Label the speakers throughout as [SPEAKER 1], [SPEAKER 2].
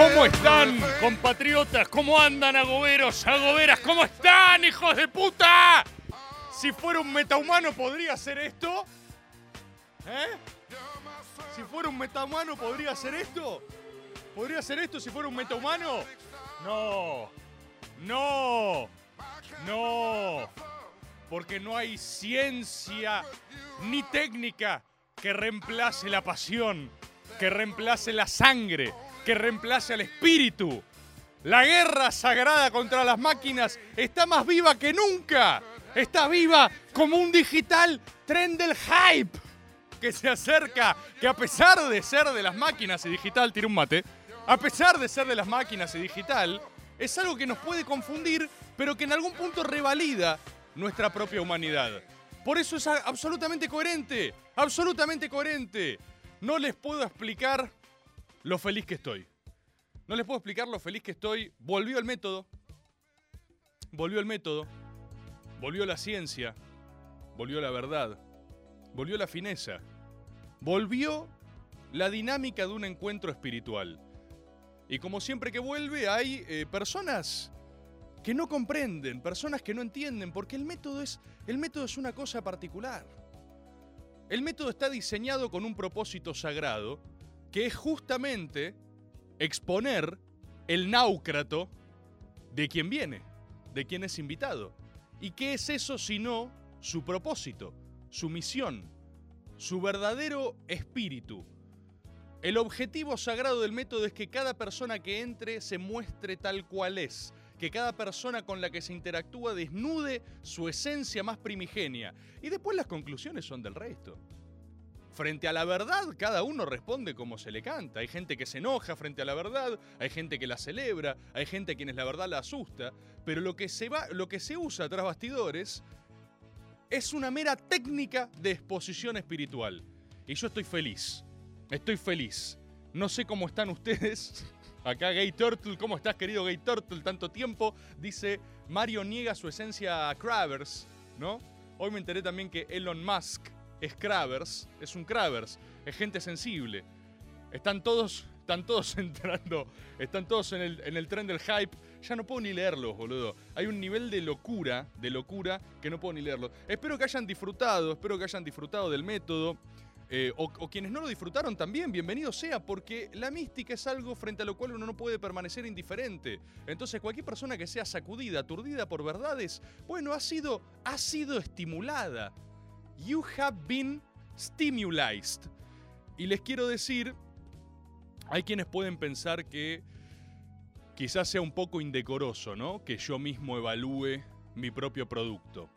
[SPEAKER 1] ¿Cómo están, compatriotas? ¿Cómo andan, agoberos, agoberas? ¿Cómo están, hijos de puta? Si fuera un metahumano, ¿podría hacer esto? ¿Eh? Si fuera un metahumano, ¿podría hacer esto? ¿Podría hacer esto si fuera un metahumano? No. No. No. Porque no hay ciencia ni técnica que reemplace la pasión, que reemplace la sangre, que reemplace al espíritu. La guerra sagrada contra las máquinas está más viva que nunca. Está viva como un digital tren del hype que se acerca, que a pesar de ser de las máquinas y digital, tira un mate, a pesar de ser de las máquinas y digital, es algo que nos puede confundir, pero que en algún punto revalida nuestra propia humanidad. Por eso es absolutamente coherente, absolutamente coherente. No les puedo explicar lo feliz que estoy. No les puedo explicar lo feliz que estoy. Volvió el método. Volvió el método. Volvió la ciencia. Volvió la verdad. Volvió la fineza. Volvió la dinámica de un encuentro espiritual. Y como siempre que vuelve, hay eh, personas que no comprenden, personas que no entienden, porque el método es, el método es una cosa particular. El método está diseñado con un propósito sagrado, que es justamente exponer el náucrato de quien viene, de quien es invitado. ¿Y qué es eso sino su propósito, su misión, su verdadero espíritu? El objetivo sagrado del método es que cada persona que entre se muestre tal cual es, que cada persona con la que se interactúa desnude su esencia más primigenia. Y después las conclusiones son del resto. Frente a la verdad, cada uno responde como se le canta. Hay gente que se enoja frente a la verdad, hay gente que la celebra, hay gente a quienes la verdad la asusta, pero lo que se, va, lo que se usa tras bastidores es una mera técnica de exposición espiritual. Y yo estoy feliz, estoy feliz. No sé cómo están ustedes. Acá Gay Turtle, ¿cómo estás querido Gay Turtle? Tanto tiempo. Dice, Mario niega su esencia a Kravers, ¿no? Hoy me enteré también que Elon Musk es Kravers, es un Kravers, es gente sensible. Están todos, están todos entrando, están todos en el, en el tren del hype. Ya no puedo ni leerlos, boludo. Hay un nivel de locura, de locura, que no puedo ni leerlos. Espero que hayan disfrutado, espero que hayan disfrutado del método. Eh, o, o quienes no lo disfrutaron también, bienvenido sea, porque la mística es algo frente a lo cual uno no puede permanecer indiferente. Entonces, cualquier persona que sea sacudida, aturdida por verdades, bueno, ha sido, ha sido estimulada. You have been stimulized. Y les quiero decir, hay quienes pueden pensar que quizás sea un poco indecoroso, ¿no? Que yo mismo evalúe mi propio producto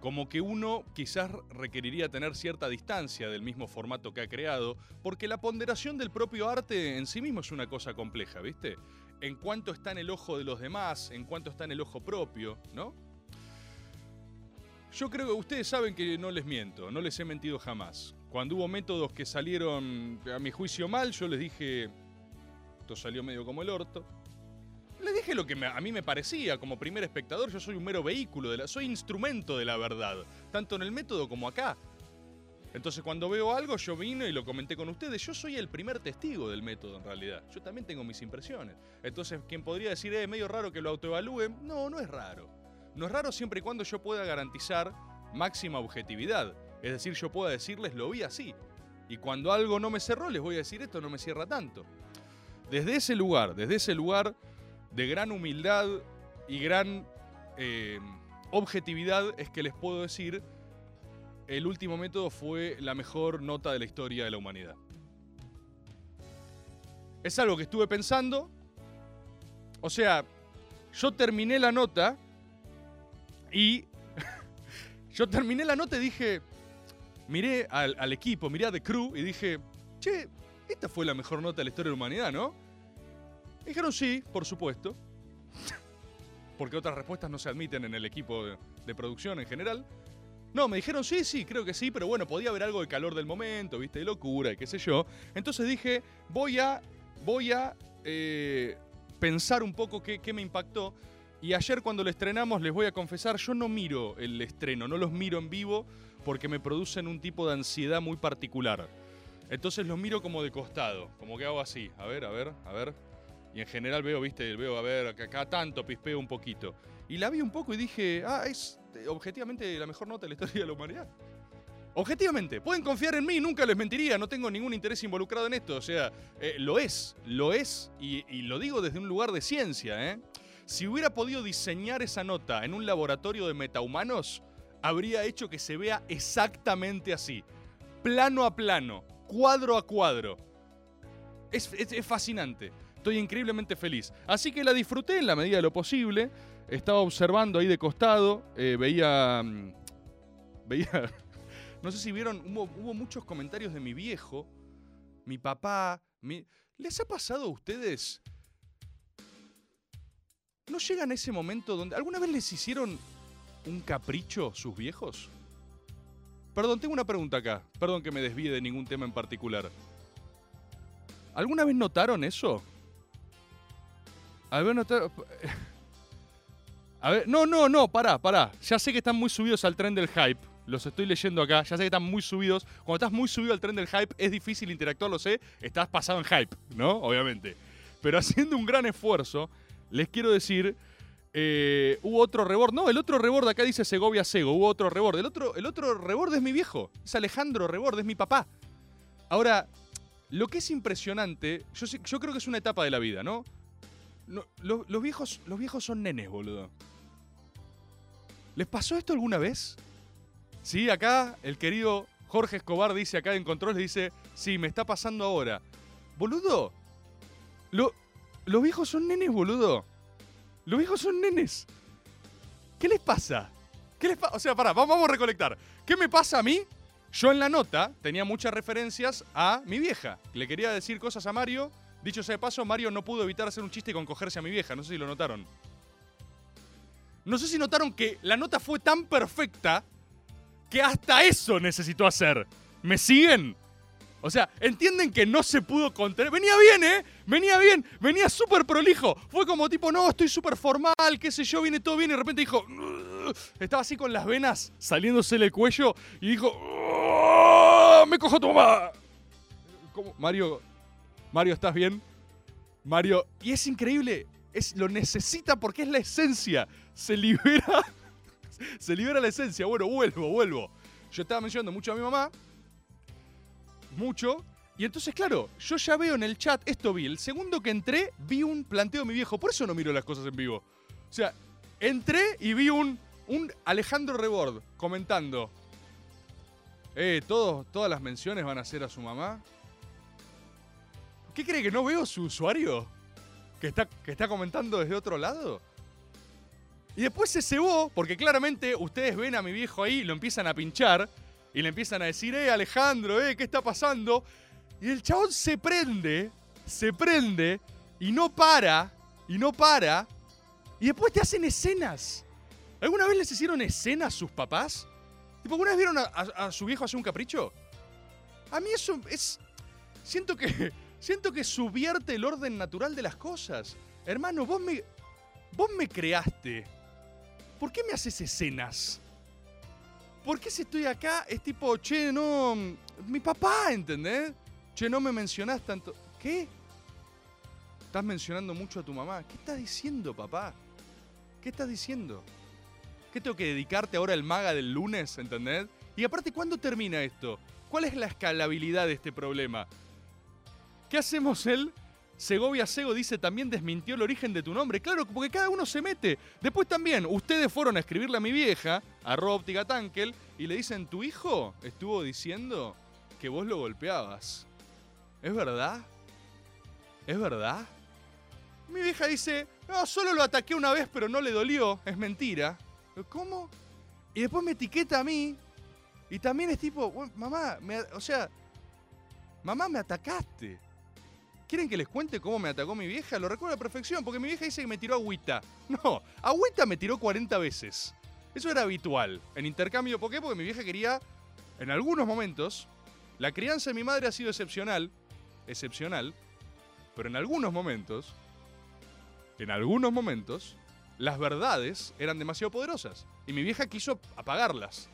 [SPEAKER 1] como que uno quizás requeriría tener cierta distancia del mismo formato que ha creado, porque la ponderación del propio arte en sí mismo es una cosa compleja, ¿viste? En cuanto está en el ojo de los demás, en cuanto está en el ojo propio, ¿no? Yo creo que ustedes saben que no les miento, no les he mentido jamás. Cuando hubo métodos que salieron a mi juicio mal, yo les dije, esto salió medio como el orto. Le dije lo que a mí me parecía como primer espectador, yo soy un mero vehículo, de la, soy instrumento de la verdad, tanto en el método como acá. Entonces cuando veo algo yo vine y lo comenté con ustedes, yo soy el primer testigo del método en realidad, yo también tengo mis impresiones. Entonces quien podría decir, eh, medio raro que lo autoevalúe, no, no es raro. No es raro siempre y cuando yo pueda garantizar máxima objetividad, es decir, yo pueda decirles lo vi así. Y cuando algo no me cerró, les voy a decir esto no me cierra tanto. Desde ese lugar, desde ese lugar de gran humildad y gran eh, objetividad es que les puedo decir, el último método fue la mejor nota de la historia de la humanidad. Es algo que estuve pensando. O sea, yo terminé la nota y Yo terminé la nota y dije, miré al, equipo, miré a The Crew y dije, che, esta fue la mejor nota de la historia de la humanidad, ¿no? Dijeron sí, por supuesto. Porque otras respuestas no se admiten en el equipo de, de producción en general. No, me dijeron sí, sí, creo que sí, pero bueno, podía haber algo de calor del momento, viste, de locura y qué sé yo. Entonces dije, voy a, voy a eh, pensar un poco qué, qué me impactó. Y ayer cuando lo estrenamos, les voy a confesar, yo no miro el estreno, no los miro en vivo porque me producen un tipo de ansiedad muy particular. Entonces los miro como de costado, como que hago así, a ver, a ver, a ver. Y en general veo, viste, veo, a ver, que acá tanto pispeo un poquito. Y la vi un poco y dije, ah, es eh, objetivamente la mejor nota de la historia de la humanidad. Objetivamente, pueden confiar en mí, nunca les mentiría, no tengo ningún interés involucrado en esto. O sea, eh, lo es, lo es, y, y lo digo desde un lugar de ciencia, ¿eh? Si hubiera podido diseñar esa nota en un laboratorio de metahumanos, habría hecho que se vea exactamente así. Plano a plano, cuadro a cuadro. Es, fascinante. Estoy increíblemente feliz. Así que la disfruté en la medida de lo posible. Estaba observando ahí de costado. eh, veía. mm, Veía. No sé si vieron. Hubo, muchos comentarios de mi viejo. Mi papá. ¿Les ha pasado a ustedes? ¿No llegan a ese momento donde. ¿Alguna vez les hicieron un capricho sus viejos? Perdón, tengo una pregunta acá. Perdón que me desvíe de ningún tema en particular. ¿Alguna vez notaron eso? A ver, notaron. A ver, no, no, no, pará, pará. Ya sé que están muy subidos al tren del hype. Los estoy leyendo acá. Ya sé que están muy subidos. Cuando estás muy subido al tren del hype es difícil interactuar, lo sé. Estás pasado en hype, ¿no? Obviamente. Pero haciendo un gran esfuerzo, les quiero decir. eh, hubo otro rebord. No, el otro rebord acá dice Segovia Sego. Hubo otro rebord. El otro, el otro rebord es mi viejo. Es Alejandro Rebord, es mi papá. Ahora, lo que es impresionante, yo, yo creo que es una etapa de la vida, ¿no? No, lo- los, viejos, los viejos son nenes, boludo. ¿Les pasó esto alguna vez? Sí, acá el querido Jorge Escobar dice acá en control, dice, sí, me está pasando ahora. Boludo, lo- los viejos son nenes, boludo. Los viejos son nenes. ¿Qué les pasa? ¿Qué les pasa? O sea, pará, vamos, a recolectar. ¿Qué me pasa a mí? Yo en la nota tenía muchas referencias a mi vieja. Le quería decir cosas a Mario. Dicho sea de paso, Mario no pudo evitar hacer un chiste con cogerse a mi vieja. No sé si lo notaron. No sé si notaron que la nota fue tan perfecta que hasta eso necesitó hacer. ¿Me siguen? O sea, entienden que no se pudo contener. Venía bien, ¿eh? Venía bien, venía súper prolijo. Fue como tipo, no, estoy súper formal, qué sé yo, viene todo bien. Y de repente dijo, estaba así con las venas saliéndosele el cuello y dijo, "Ugh, me cojo tu mamá. Mario, Mario, ¿estás bien? Mario, y es increíble, es, lo necesita porque es la esencia. Se libera, se libera la esencia. Bueno, vuelvo, vuelvo. Yo estaba mencionando mucho a mi mamá, mucho. Y entonces, claro, yo ya veo en el chat, esto vi, el segundo que entré, vi un planteo de mi viejo. Por eso no miro las cosas en vivo. O sea, entré y vi un, un Alejandro Rebord comentando. Eh, todos, todas las menciones van a ser a su mamá. ¿Qué cree que no veo su usuario? ¿Que está, que está comentando desde otro lado? Y después se cebó, porque claramente ustedes ven a mi viejo ahí y lo empiezan a pinchar. Y le empiezan a decir, eh, Alejandro, eh, ¿qué está pasando? Y el chabón se prende, se prende, y no para, y no para. Y después te hacen escenas. ¿Alguna vez les hicieron escenas sus papás? ¿Tipo, ¿Alguna vez vieron a, a- a su viejo hacer un capricho? A mí eso es... Siento que... Siento que subvierte el orden natural de las cosas. Hermano, vos me... Vos me creaste. ¿Por qué me haces escenas? ¿Por qué si estoy acá es tipo, che, no... Mi papá, ¿entendés? Che, no me mencionás tanto... ¿Qué? Estás mencionando mucho a tu mamá. ¿Qué estás diciendo, papá? ¿Qué estás diciendo? ¿Qué tengo que dedicarte ahora al maga del lunes, ¿entendés? Y aparte, ¿cuándo termina esto? ¿Cuál es la escalabilidad de este problema? ¿Qué hacemos él? Segovia Sego dice también desmintió el origen de tu nombre. Claro, porque cada uno se mete. Después también, ustedes fueron a escribirle a mi vieja, a Óptica Tankel, y le dicen, tu hijo estuvo diciendo que vos lo golpeabas. ¿Es verdad? ¿Es verdad? Mi vieja dice, no, solo lo ataqué una vez, pero no le dolió. Es mentira. ¿Cómo? Y después me etiqueta a mí. Y también es tipo, "Bueno, mamá, me o sea, mamá, me atacaste. ¿Quieren que les cuente cómo me atacó mi vieja? Lo recuerdo a la perfección, porque mi vieja dice que me tiró agüita. No, agüita me tiró 40 veces. Eso era habitual. En intercambio, ¿por qué? Porque mi vieja quería, en algunos momentos, la crianza de mi madre ha sido excepcional, excepcional, pero en algunos momentos, en algunos momentos, las verdades eran demasiado poderosas. Y mi vieja quiso apagarlas.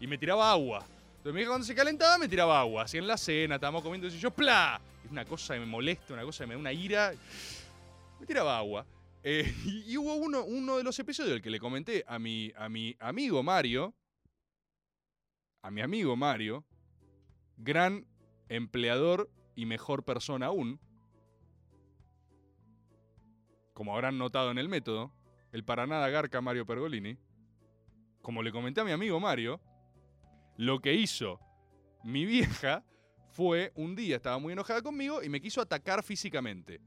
[SPEAKER 1] Y me tiraba agua. Entonces mi vieja cuando se calentaba me tiraba agua. Así en la cena, estábamos comiendo y yo, ¡pla! Es una cosa que me molesta, una cosa que me da una ira. Me tiraba agua. Eh, y, y hubo uno, uno de los episodios del que le comenté a mi, a mi amigo Mario, a mi amigo Mario, gran empleador y mejor persona aún, como habrán notado en el método, el para nada garca Mario Pergolini, como le comenté a mi amigo Mario, lo que hizo mi vieja fue un día estaba muy enojada conmigo y me quiso atacar físicamente.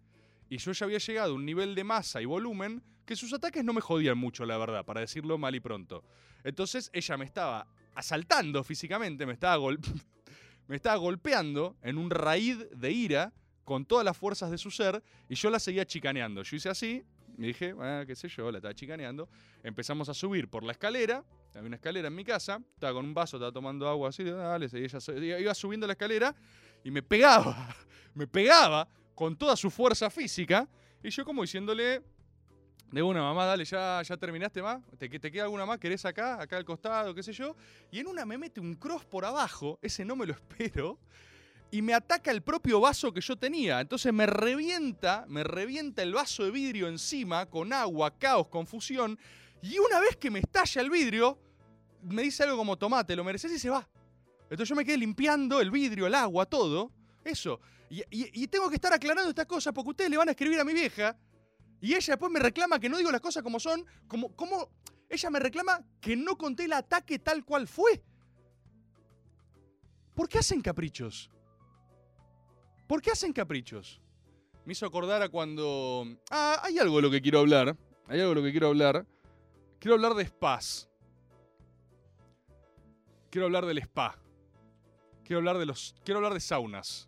[SPEAKER 1] Y yo ya había llegado a un nivel de masa y volumen que sus ataques no me jodían mucho, la verdad, para decirlo mal y pronto. Entonces ella me estaba asaltando físicamente, me estaba, me estaba golpeando en un raíz de ira con todas las fuerzas de su ser y yo la seguía chicaneando. Yo hice así, me dije, ah, qué sé yo, la estaba chicaneando. Empezamos a subir por la escalera, había una escalera en mi casa, estaba con un vaso, estaba tomando agua así, dale, seguía, ella iba subiendo la escalera y me pegaba, me pegaba con toda su fuerza física y yo como diciéndole, de una mamá, dale, ya, ya terminaste más, ¿Te, ¿te queda alguna más? ¿Querés acá, acá al costado, qué sé yo? Y en una me mete un cross por abajo, ese no me lo espero, y me ataca el propio vaso que yo tenía. Entonces me revienta, me revienta el vaso de vidrio encima, con agua, caos, confusión. Y una vez que me estalla el vidrio, me dice algo como tomate, lo mereces y se va. Entonces yo me quedé limpiando el vidrio, el agua, todo. Eso. Y, tengo que estar aclarando estas cosas porque ustedes le van a escribir a mi vieja. Y ella después me reclama que no digo las cosas como son. Como, como ella me reclama que no conté el ataque tal cual fue. ¿Por qué hacen caprichos? ¿Por qué hacen caprichos? Me hizo acordar a cuando... Ah, hay algo de lo que quiero hablar. Hay algo de lo que quiero hablar. Quiero hablar de spas. Quiero hablar del spa. Quiero hablar de los. Quiero hablar de saunas.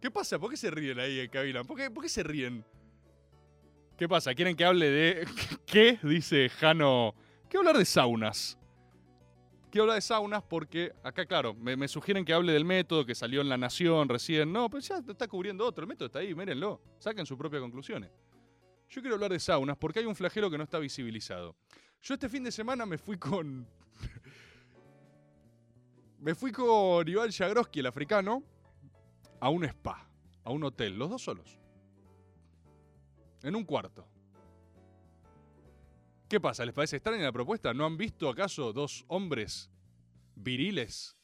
[SPEAKER 1] ¿Qué pasa? ¿Por qué se ríen ahí en cabina? ¿Por qué, por qué se ríen? ¿Qué pasa? ¿Quieren que hable de. ¿Qué? Dice Jano. Quiero hablar de saunas. Quiero hablar de saunas porque acá, claro, me, sugieren que hable del método que salió en La Nación recién. No, pues ya está cubriendo otro. El método está ahí, mírenlo. Saquen sus propias conclusiones. Yo quiero hablar de saunas porque hay un flagelo que no está visibilizado. Yo este fin de semana me fui con. me fui con Iván Jagroski, el africano, a un spa, a un hotel, los dos solos. En un cuarto. ¿Qué pasa? ¿Les parece extraña la propuesta? ¿No han visto acaso dos hombres viriles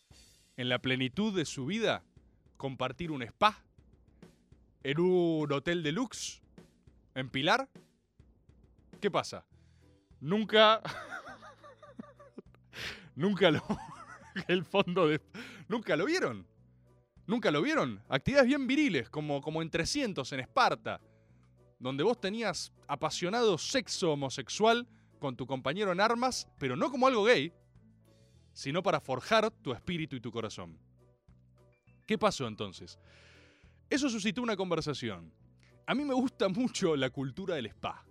[SPEAKER 1] en la plenitud de su vida compartir un spa? ¿En un hotel deluxe? ¿En Pilar? ¿Qué pasa? Nunca. nunca lo. el fondo de. Nunca lo vieron. Nunca lo vieron. Actividades bien viriles, como, como en 300 en Esparta, donde vos tenías apasionado sexo homosexual con tu compañero en armas, pero no como algo gay, sino para forjar tu espíritu y tu corazón. ¿Qué pasó entonces? Eso suscitó una conversación. A mí me gusta mucho la cultura del spa.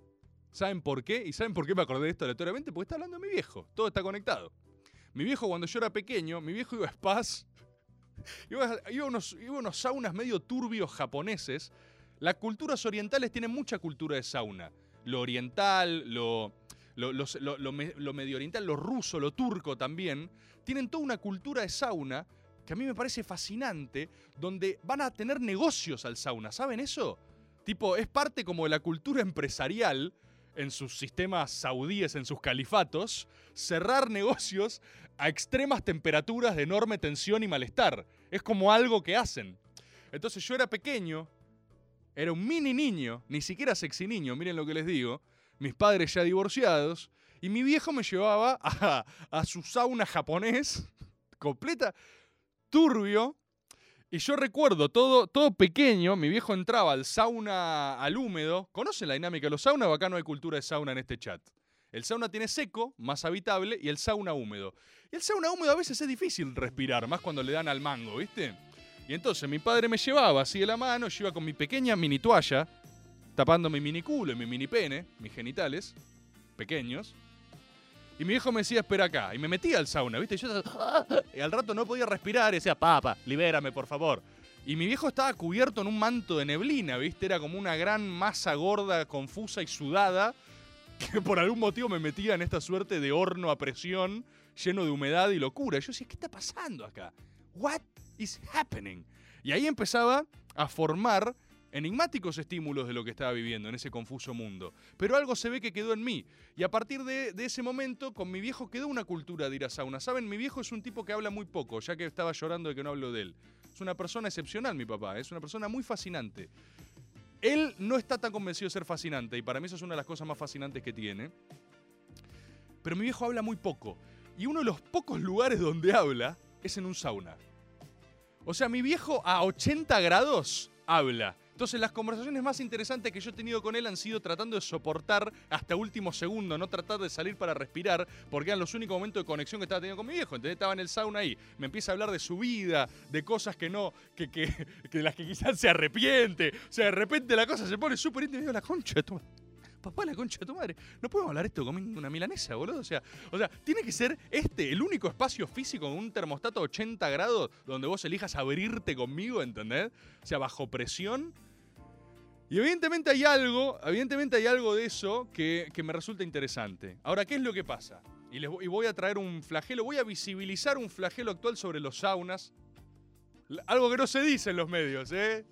[SPEAKER 1] ¿Saben por qué? ¿Y saben por qué me acordé de esto aleatoriamente? Porque está hablando de mi viejo. Todo está conectado. Mi viejo, cuando yo era pequeño, mi viejo iba a spas. Iba a, unos, iba a unos saunas medio turbios japoneses. Las culturas orientales tienen mucha cultura de sauna. Lo oriental, lo, lo, lo- lo medio oriental, lo ruso, lo turco también. Tienen toda una cultura de sauna que a mí me parece fascinante, donde van a tener negocios al sauna. ¿Saben eso? Tipo, es parte como de la cultura empresarial en sus sistemas saudíes, en sus califatos, cerrar negocios a extremas temperaturas de enorme tensión y malestar. Es como algo que hacen. Entonces yo era pequeño, era un mini niño, ni siquiera sexy niño, miren lo que les digo, mis padres ya divorciados, y mi viejo me llevaba a, a su sauna japonés, completa, turbio, y yo recuerdo todo, todo pequeño, mi viejo entraba al sauna al húmedo. ¿Conocen la dinámica de los saunas acá no hay cultura de sauna en este chat? El sauna tiene seco, más habitable, y el sauna húmedo. Y el sauna húmedo a veces es difícil respirar, más cuando le dan al mango, ¿viste? Y entonces mi padre me llevaba así de la mano, yo iba con mi pequeña mini toalla, tapando mi mini culo y mi mini pene, mis genitales, pequeños. Y mi viejo me decía, espera acá. Y me metía al sauna, ¿viste? Y yo y al rato no podía respirar y decía, papa, libérame, por favor. Y mi viejo estaba cubierto en un manto de neblina, ¿viste? Era como una gran masa gorda, confusa y sudada, que por algún motivo me metía en esta suerte de horno a presión, lleno de humedad y locura. Y yo decía, ¿qué está pasando acá? What is happening? Y ahí empezaba a formar enigmáticos estímulos de lo que estaba viviendo en ese confuso mundo. Pero algo se ve que quedó en mí. Y a partir de, ese momento, con mi viejo quedó una cultura de ir a sauna. Saben, mi viejo es un tipo que habla muy poco, ya que estaba llorando de que no hablo de él. Es una persona excepcional, mi papá. Es una persona muy fascinante. Él no está tan convencido de ser fascinante, y para mí eso es una de las cosas más fascinantes que tiene. Pero mi viejo habla muy poco. Y uno de los pocos lugares donde habla es en un sauna. O sea, mi viejo a 80 grados habla. Entonces las conversaciones más interesantes que yo he tenido con él han sido tratando de soportar hasta último segundo, no tratar de salir para respirar, porque eran los únicos momentos de conexión que estaba teniendo con mi viejo. Entonces estaba en el sauna ahí, me empieza a hablar de su vida, de cosas que no, que, que, que las que quizás se arrepiente. O sea, de repente la cosa se pone súper íntima la concha de tu Papá, la concha de tu madre. No podemos hablar esto comiendo una milanesa, boludo. O sea, o sea, tiene que ser este el único espacio físico con un termostato 80 grados donde vos elijas abrirte conmigo, ¿entendés? O sea, bajo presión. Y evidentemente hay algo, evidentemente hay algo de eso que, que me resulta interesante. Ahora, ¿qué es lo que pasa? Y, y voy a traer un flagelo, voy a visibilizar un flagelo actual sobre los saunas. Algo que no se dice en los medios, ¿eh?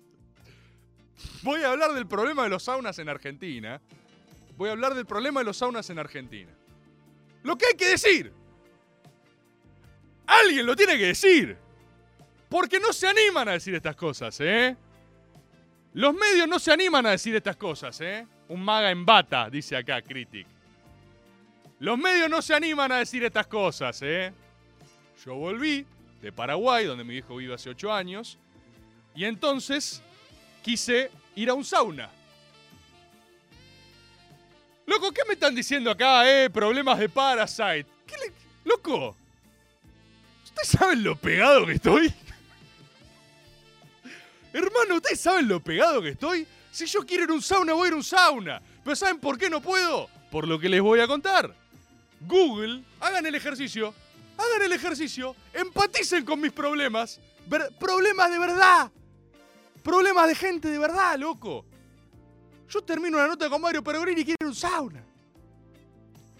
[SPEAKER 1] Voy a hablar del problema de los saunas en Argentina. Voy a hablar del problema de los saunas en Argentina. Lo que hay que decir. Alguien lo tiene que decir. Porque no se animan a decir estas cosas, ¿eh? Los medios no se animan a decir estas cosas, ¿eh? Un maga en bata, dice acá Critic. Los medios no se animan a decir estas cosas, ¿eh? Yo volví de Paraguay, donde mi hijo vive hace ocho años, y entonces quise ir a un sauna. Loco, ¿qué me están diciendo acá, eh? Problemas de Parasite. ¿Qué le... Loco, ¿ustedes saben lo pegado que estoy? Hermano, ¿ustedes saben lo pegado que estoy? Si yo quiero ir a un sauna, voy a ir a un sauna. Pero ¿saben por qué no puedo? Por lo que les voy a contar. Google, hagan el ejercicio. Hagan el ejercicio. Empaticen con mis problemas. Problemas de verdad. Problemas de gente de verdad, loco. Yo termino una nota con Mario Pergolini y quiero ir a un sauna.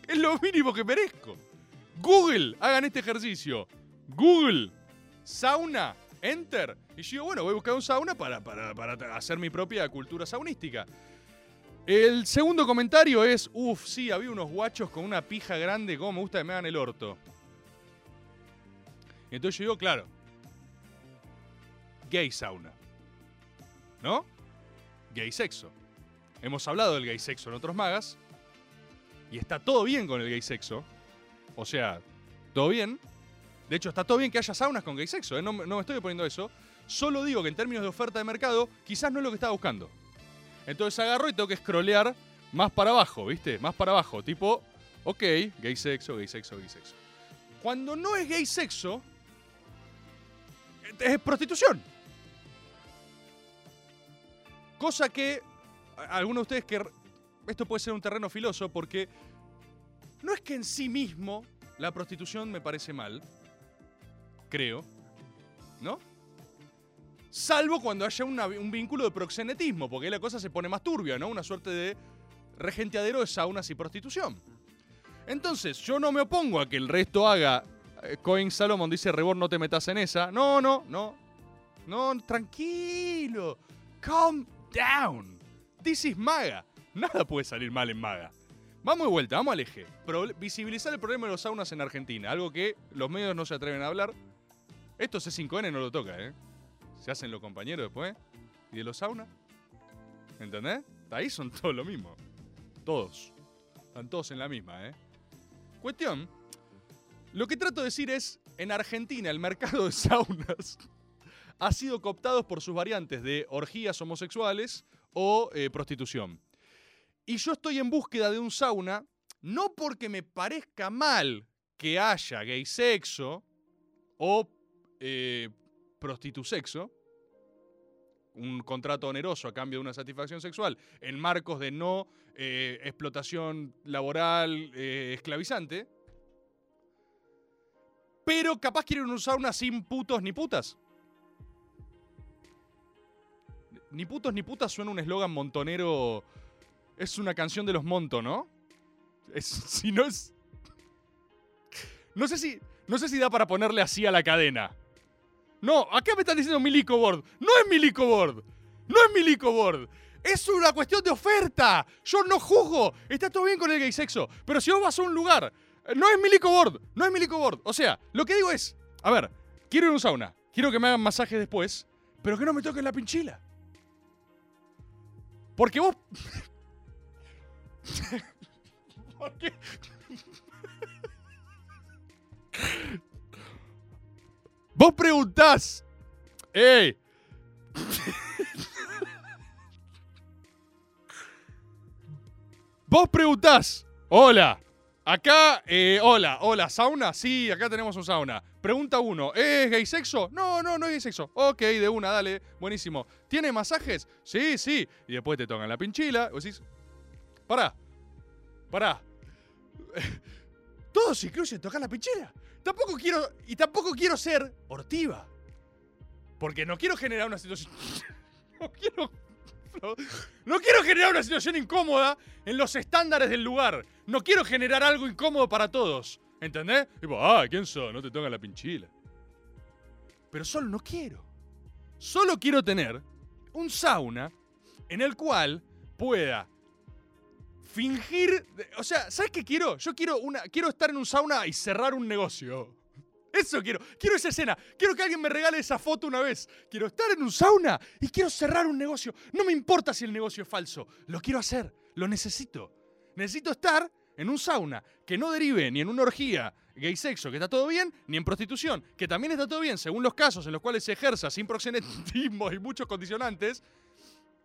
[SPEAKER 1] Es lo mínimo que merezco. Google, hagan este ejercicio. Google, sauna, enter. Y yo bueno, voy a buscar un sauna para, para, para hacer mi propia cultura saunística. El segundo comentario es, uff, sí, había unos guachos con una pija grande, como me gusta que me hagan el orto. Y entonces yo digo, claro, gay sauna. ¿No? Gay sexo. Hemos hablado del gay sexo en otros magas. Y está todo bien con el gay sexo. O sea, todo bien. De hecho, está todo bien que haya saunas con gay sexo. ¿eh? No, me- estoy oponiendo a eso. Solo digo que en términos de oferta de mercado, quizás no es lo que estaba buscando. Entonces agarro y tengo que scrollear más para abajo, ¿viste? Más para abajo. Tipo, ok, gay sexo, gay sexo, gay sexo. Cuando no es gay sexo, es prostitución. Cosa que algunos de ustedes que... Esto puede ser un terreno filoso porque no es que en sí mismo la prostitución me parece mal, creo, ¿no? Salvo cuando haya un vínculo de proxenetismo, porque ahí la cosa se pone más turbia, ¿no? Una suerte de regenteadero de saunas y prostitución. Entonces, yo no me opongo a que el resto haga. eh, Coin Salomon dice: Rebor, no te metas en esa. No, no, no. No, tranquilo. Calm down. This is Maga. Nada puede salir mal en Maga. Vamos de vuelta, vamos al eje. Visibilizar el problema de los saunas en Argentina. Algo que los medios no se atreven a hablar. Esto C5N no lo toca, ¿eh? Se hacen los compañeros después. ¿Y de los saunas? ¿Entendés? Ahí son todos lo mismo. Todos. Están todos en la misma, ¿eh? Cuestión. Lo que trato de decir es, en Argentina el mercado de saunas ha sido cooptado por sus variantes de orgías homosexuales o eh, prostitución. Y yo estoy en búsqueda de un sauna no porque me parezca mal que haya gay sexo o eh, prostitusexo, un contrato oneroso a cambio de una satisfacción sexual en marcos de no eh, explotación laboral eh, esclavizante, pero capaz quieren una sauna sin putos ni putas. Ni putos ni putas suena un eslogan montonero. Es una canción de los Monto, ¿no? Si no es. No sé si. No sé si da para ponerle así a la cadena. No, acá me están diciendo Milico Board. No es Milico Board. No es Milico Board. Es una cuestión de oferta. Yo no juzgo. Está todo bien con el gay sexo. Pero si vos vas a un lugar. eh, No es Milico Board. No es Milico Board. O sea, lo que digo es. A ver, quiero ir a un sauna. Quiero que me hagan masaje después. Pero que no me toquen la pinchila. Porque vos. Porque. Vos preguntás. ¡Ey! Vos preguntás. Hola. Acá, eh, hola, hola, sauna. Sí, acá tenemos un sauna. Pregunta uno, ¿es gay sexo? No, no, no es gay sexo. Ok, de una, dale, buenísimo. ¿Tiene masajes? Sí, sí. Y después te tocan la pinchila. Vos decís, pará, pará. Todo se incluye tocar la pinchera. Tampoco quiero. Y tampoco quiero ser hortiva. Porque no quiero generar una situación. no quiero. No, quiero generar una situación incómoda en los estándares del lugar. No quiero generar algo incómodo para todos. ¿Entendés? Tipo, ah, ¿quién sos? No te toca la pinchila. Pero solo no quiero. Solo quiero tener un sauna en el cual pueda fingir. O sea, ¿sabes qué quiero? Yo quiero una. Quiero estar en un sauna y cerrar un negocio. Eso quiero. Quiero esa escena. Quiero que alguien me regale esa foto una vez. Quiero estar en un sauna y quiero cerrar un negocio. No me importa si el negocio es falso. Lo quiero hacer. Lo necesito. Necesito estar en un sauna que no derive ni en una orgía gay sexo, que está todo bien, ni en prostitución, que también está todo bien, según los casos en los cuales se ejerza sin proxenetismo y muchos condicionantes,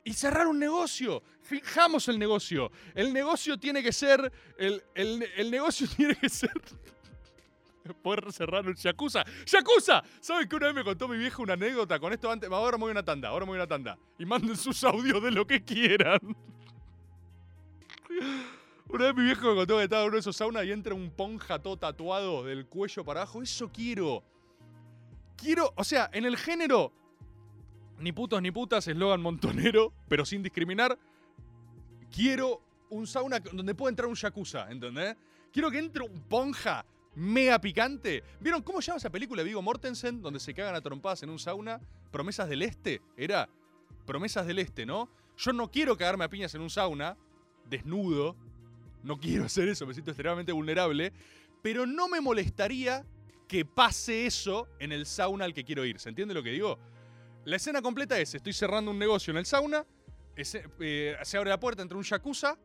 [SPEAKER 1] y cerrar un negocio. Fijamos el negocio. El negocio tiene que ser. El, el- el negocio tiene que ser. Poder cerrar un Yakuza. ¡Yakuza! ¿Saben que una vez me contó mi vieja una anécdota con esto antes? Ahora me voy a una tanda, ahora me voy a una tanda. Y manden sus audios de lo que quieran. Una vez mi viejo me contó que estaba en uno de esos saunas y entra un ponja todo tatuado del cuello para abajo. Eso quiero. Quiero, o sea, en el género ni putos ni putas, eslogan montonero, pero sin discriminar. Quiero un sauna donde pueda entrar un yakuza, ¿entendés? Quiero que entre un ponja mega picante. ¿Vieron cómo llama esa película Vigo Mortensen, donde se cagan a trompadas en un sauna? Promesas del Este, era. Promesas del Este, ¿no? Yo no quiero cagarme a piñas en un sauna, desnudo. No quiero hacer eso, me siento extremadamente vulnerable. Pero no me molestaría que pase eso en el sauna al que quiero ir. ¿Se entiende lo que digo? La escena completa es, estoy cerrando un negocio en el sauna, eh, se abre la puerta, entra un yakuza,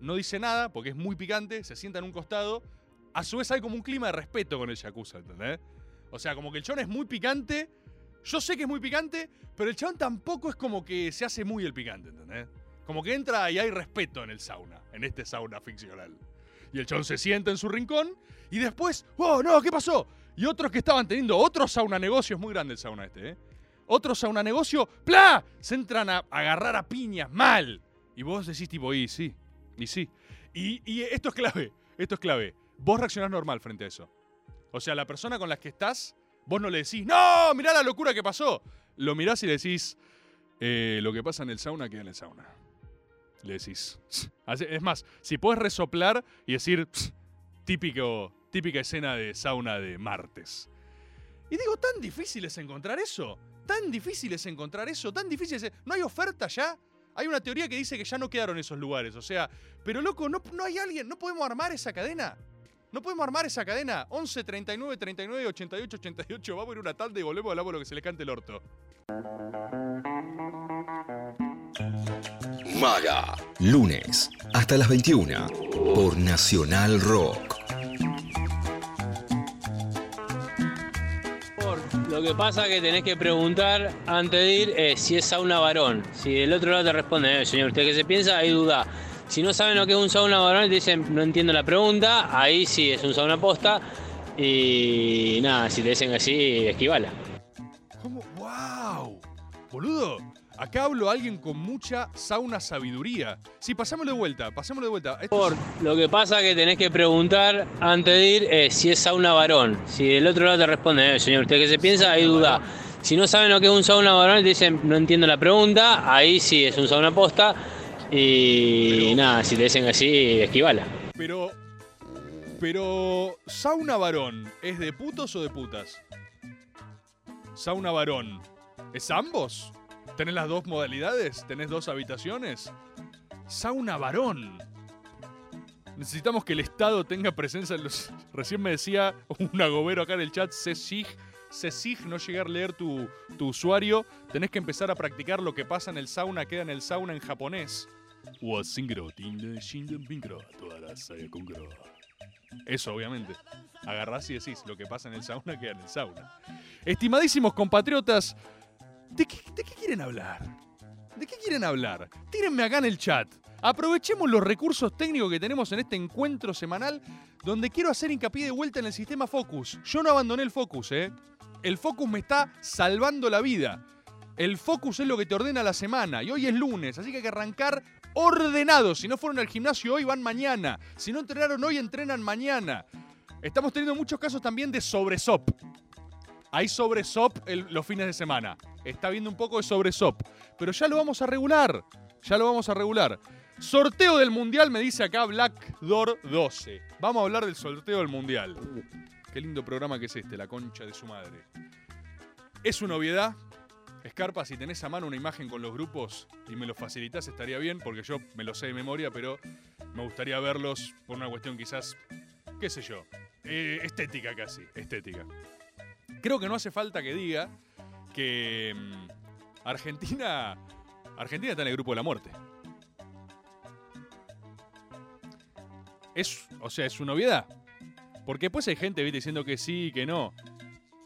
[SPEAKER 1] no dice nada porque es muy picante, se sienta en un costado. A su vez hay como un clima de respeto con el yakuza, ¿entendés? O sea, como que el chabón es muy picante, yo sé que es muy picante, pero el chabón tampoco es como que se hace muy el picante, ¿entendés? Como que entra y hay respeto en el sauna, en este sauna ficcional. Y el chabón se sienta en su rincón y después, ¡oh, no! ¿Qué pasó? Y otros que estaban teniendo otro sauna negocio, es muy grande el sauna este, ¿eh? Otros sauna negocio, ¡plá! Se entran a agarrar a piñas, mal. Y vos decís tipo, y sí, y sí. Y, esto es clave, esto es clave. Vos reaccionás normal frente a eso. O sea, la persona con la que estás, vos no le decís, ¡no! Mirá la locura que pasó. Lo mirás y le decís, "Eh, lo que pasa en el sauna queda en el sauna. Le decís. Es más, si podés resoplar y decir, "Ps, típico, típica escena de sauna de martes. Y digo, tan difícil es encontrar eso. Tan difícil es encontrar eso. Tan difícil es. ¿No hay oferta ya? Hay una teoría que dice que ya no quedaron esos lugares. O sea, pero loco, no, no hay alguien. ¿No podemos armar esa cadena? No podemos armar esa cadena. 11, 39, 39, 88, 88. Vamos a ir una tanda y volvemos a hablar por lo que se le cante el orto.
[SPEAKER 2] Maga. Lunes hasta las 21 por Nacional Rock.
[SPEAKER 3] Lo que pasa que tenés que preguntar antes de ir eh, si es sauna varón. Si el otro lado te responde, "Eh, señor, ¿usted qué se piensa? Hay duda. Si no saben lo que es un sauna varón te dicen no entiendo la pregunta, ahí sí es un sauna posta. Y nada, si te dicen así, esquivala.
[SPEAKER 1] ¿Cómo? ¡Wow! Boludo, acá hablo a alguien con mucha sauna sabiduría. Sí, pasámoslo de vuelta, pasámoslo de vuelta. Esto
[SPEAKER 3] Por,
[SPEAKER 1] es-
[SPEAKER 3] lo que pasa que tenés que preguntar antes de ir eh, si es sauna varón. Si del otro lado te responde, eh, señor, ¿usted qué se piensa? Hay duda. Si no saben lo que es un sauna varón y te dicen no entiendo la pregunta, ahí sí es un sauna posta. Y nada, si te dicen así, esquivala.
[SPEAKER 1] Pero. Pero. ¿Sauna varón es de putos o de putas? Sauna varón. ¿Es ambos? ¿Tenés las dos modalidades? ¿Tenés dos habitaciones? Sauna varón. Necesitamos que el Estado tenga presencia en los. Recién me decía un agobero acá en el chat, Cesig. Cesig, no llegar a leer tu, tu usuario. Tenés que empezar a practicar lo que pasa en el sauna, queda en el sauna en japonés. Eso, obviamente. Agarrás y decís, lo que pasa en el sauna queda en el sauna. Estimadísimos compatriotas, ¿de qué, quieren hablar? ¿De qué quieren hablar? Tírenme acá en el chat. Aprovechemos los recursos técnicos que tenemos en este encuentro semanal donde quiero hacer hincapié de vuelta en el sistema Focus. Yo no abandoné el Focus, ¿eh? El Focus me está salvando la vida. El Focus es lo que te ordena la semana y hoy es lunes, así que hay que arrancar ordenados. Si no fueron al gimnasio hoy, van mañana. Si no entrenaron hoy, entrenan mañana. Estamos teniendo muchos casos también de sobresop. Hay sobresop los fines de semana. Está viendo un poco de sobresop. Pero ya lo vamos a regular. Ya lo vamos a regular. Sorteo del Mundial, me dice acá Black Door 12. Vamos a hablar del sorteo del Mundial. Qué lindo programa que es este, la concha de su madre. Es una obviedad. Escarpa, si tenés a mano una imagen con los grupos y me lo facilitas estaría bien, porque yo me lo sé de memoria, pero me gustaría verlos por una cuestión quizás, qué sé yo, eh, estética casi, estética. Creo que no hace falta que diga que mm, Argentina, Argentina está en el grupo de la muerte. Es, o sea, es una obviedad. Porque después hay gente ¿viste, diciendo que sí, que no.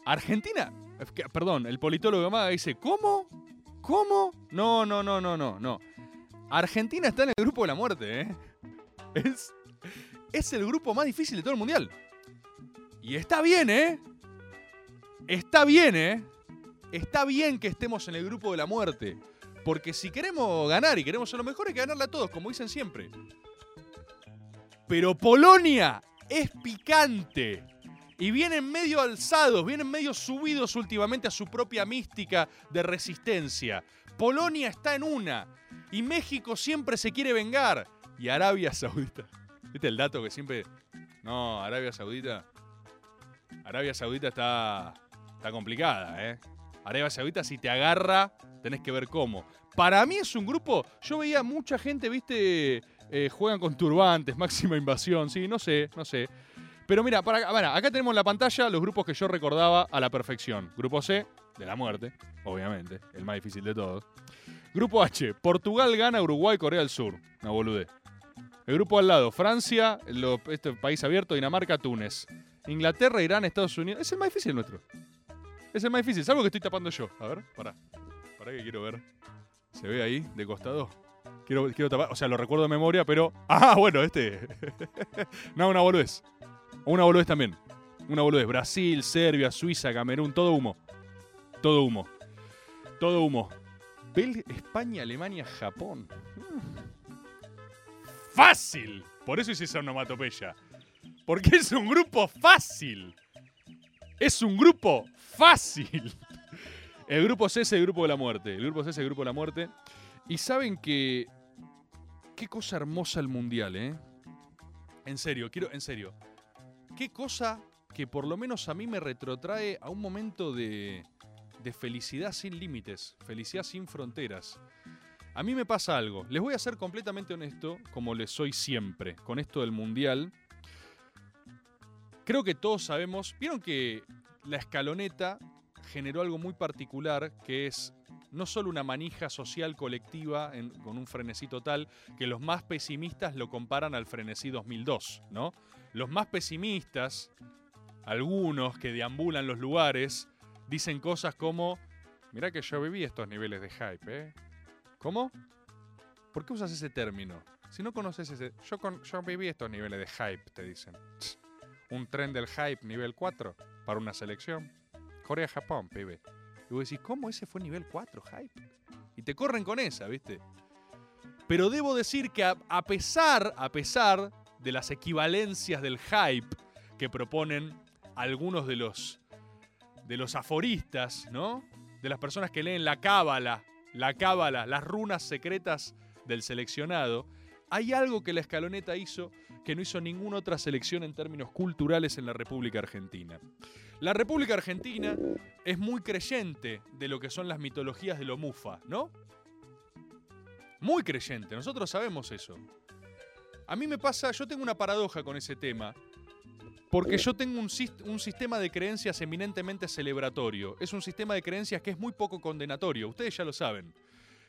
[SPEAKER 1] Argentina, perdón, el politólogo Maga dice, ¿cómo? ¿Cómo? No, no, no, no, no, no. Argentina está en el grupo de la muerte, ¿eh? Es, es el grupo más difícil de todo el mundial. Y está bien, ¿eh? Está bien, ¿eh? Está bien que estemos en el grupo de la muerte. Porque si queremos ganar y queremos ser lo mejor, hay que ganarla a todos, como dicen siempre. Pero Polonia es picante. Y vienen medio alzados, vienen medio subidos últimamente a su propia mística de resistencia. Polonia está en una. Y México siempre se quiere vengar. Y Arabia Saudita. ¿Viste el dato que siempre... No, Arabia Saudita... Arabia Saudita está, está complicada, ¿eh? Arabia Saudita si te agarra, tenés que ver cómo. Para mí es un grupo, yo veía mucha gente, viste, eh, juegan con turbantes, máxima invasión, sí, no sé, no sé. Pero mira, acá tenemos en la pantalla los grupos que yo recordaba a la perfección. Grupo C, de la muerte, obviamente, el más difícil de todos. Grupo H, Portugal gana Uruguay, Corea del Sur. Una boludez. El grupo al lado, Francia, este país abierto, Dinamarca, Túnez. Inglaterra, Irán, Estados Unidos. Es el más difícil nuestro. Es el más difícil. Salvo que estoy tapando yo. A ver, pará. Pará que quiero ver. ¿Se ve ahí, de costado? Quiero, quiero tapar. O sea, lo recuerdo de memoria, pero. Ah, bueno, este. no, una boludez. Una boludez también. Una boludez. Brasil, Serbia, Suiza, Camerún, todo humo. Todo humo. Todo humo. España, Alemania, Japón. Mm. ¡Fácil! Por eso hice esa onomatopeya. Porque es un grupo fácil. Es un grupo fácil. El grupo C es el grupo de la muerte. El grupo C es el grupo de la muerte. Y saben que. Qué cosa hermosa el mundial, ¿eh? En serio, quiero. En serio. Qué cosa que por lo menos a mí me retrotrae a un momento de. de felicidad sin límites. Felicidad sin fronteras. A mí me pasa algo. Les voy a ser completamente honesto, como les soy siempre, con esto del mundial. Creo que todos sabemos. Vieron que la escaloneta generó algo muy particular que es no solo una manija social colectiva con un frenesí total, que los más pesimistas lo comparan al frenesí 2002, ¿no? Los más pesimistas, algunos que deambulan los lugares, dicen cosas como, mirá que yo viví estos niveles de hype, ¿eh? ¿Cómo? ¿Por qué usas ese término? Si no conoces ese. Yo, con, yo viví estos niveles de hype, te dicen. Un tren del hype nivel 4 para una selección. Corea-Japón, pibe. Y vos decís, ¿cómo ese fue nivel 4 hype? Y te corren con esa, ¿viste? Pero debo decir que a, a pesar, a pesar de las equivalencias del hype que proponen algunos de los de los aforistas, ¿no? De las personas que leen la cábala, la cábala, las runas secretas del seleccionado, hay algo que la escaloneta hizo que no hizo ninguna otra selección en términos culturales en la República Argentina. La República Argentina es muy creyente de lo que son las mitologías de lo mufa, ¿no? Muy creyente, nosotros sabemos eso. A mí me pasa, yo tengo una paradoja con ese tema, porque yo tengo un, un sistema de creencias eminentemente celebratorio. Es un sistema de creencias que es muy poco condenatorio, ustedes ya lo saben.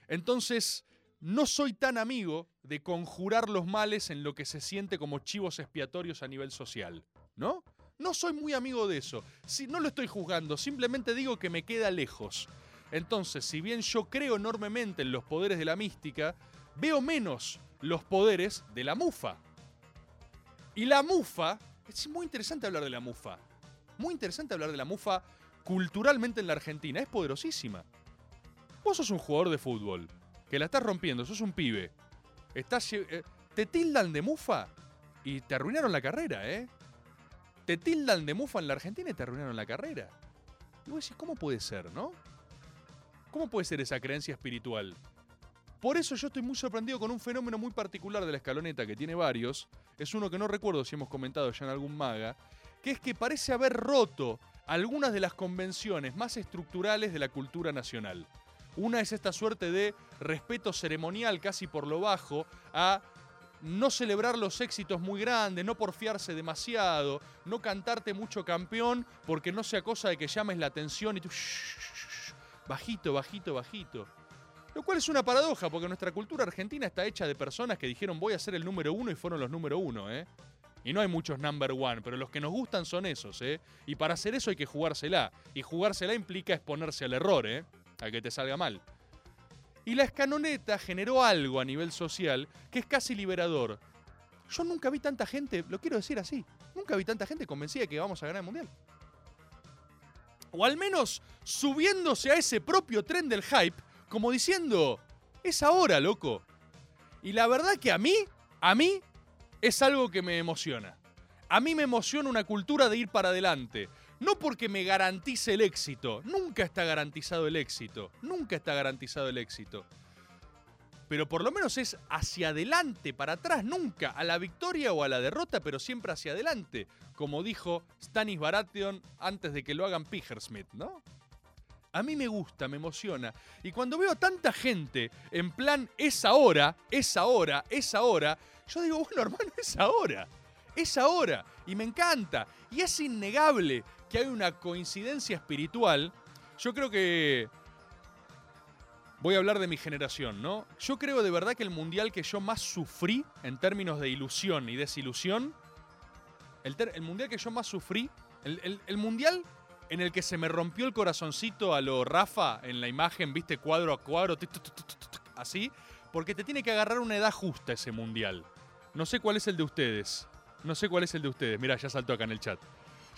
[SPEAKER 1] Entonces, no soy tan amigo de conjurar los males en lo que se siente como chivos expiatorios a nivel social, ¿no? No soy muy amigo de eso. Si, no lo estoy juzgando, simplemente digo que me queda lejos. Entonces, si bien yo creo enormemente en los poderes de la mística, veo menos los poderes de la mufa. Y la mufa, es muy interesante hablar de la mufa. Muy interesante hablar de la mufa culturalmente en la Argentina. Es poderosísima. Vos sos un jugador de fútbol, que la estás rompiendo, sos un pibe. Estás, eh, te tildan de mufa y te arruinaron la carrera, ¿eh? Te tildan de mufa en la Argentina y te arruinaron la carrera. Y vos decís, ¿cómo puede ser, no? ¿Cómo puede ser esa creencia espiritual? Por eso yo estoy muy sorprendido con un fenómeno muy particular de la escaloneta, que tiene varios. Es uno que no recuerdo si hemos comentado ya en algún maga, que es que parece haber roto algunas de las convenciones más estructurales de la cultura nacional. Una es esta suerte de respeto ceremonial casi por lo bajo a no celebrar los éxitos muy grandes, no porfiarse demasiado, no cantarte mucho campeón porque no sea cosa de que llames la atención y tú bajito, bajito, bajito. Lo cual es una paradoja porque nuestra cultura argentina está hecha de personas que dijeron voy a ser el número uno y fueron los número uno, ¿eh? Y no hay muchos number one, pero los que nos gustan son esos, ¿eh? Y para hacer eso hay que jugársela. Y jugársela implica exponerse al error, ¿eh? A que te salga mal. Y la escanoneta generó algo a nivel social que es casi liberador. Yo nunca vi tanta gente, lo quiero decir así, nunca vi tanta gente convencida de que vamos a ganar el mundial. O al menos subiéndose a ese propio tren del hype, como diciendo, es ahora, loco. Y la verdad que a mí, a mí, es algo que me emociona. A mí me emociona una cultura de ir para adelante. No porque me garantice el éxito. Nunca está garantizado el éxito. Nunca está garantizado el éxito. Pero por lo menos es hacia adelante, para atrás, nunca a la victoria o a la derrota, pero siempre hacia adelante. Como dijo Stanis Baratheon antes de que lo hagan Pigersmith, ¿no? A mí me gusta, me emociona. Y cuando veo a tanta gente en plan, es ahora, es ahora, es ahora, yo digo, bueno, hermano, es ahora. Es ahora. Y me encanta. Y es innegable que hay una coincidencia espiritual. Yo creo que. Voy a hablar de mi generación, ¿no? Yo creo de verdad que el mundial que yo más sufrí en términos de ilusión y desilusión. El, mundial que yo más sufrí. El, mundial en el que se me rompió el corazoncito a lo Rafa en la imagen, viste, cuadro a cuadro, así, porque te tiene que agarrar una edad justa ese mundial. No sé cuál es el de ustedes. No sé cuál es el de ustedes. Mira, ya saltó acá en el chat.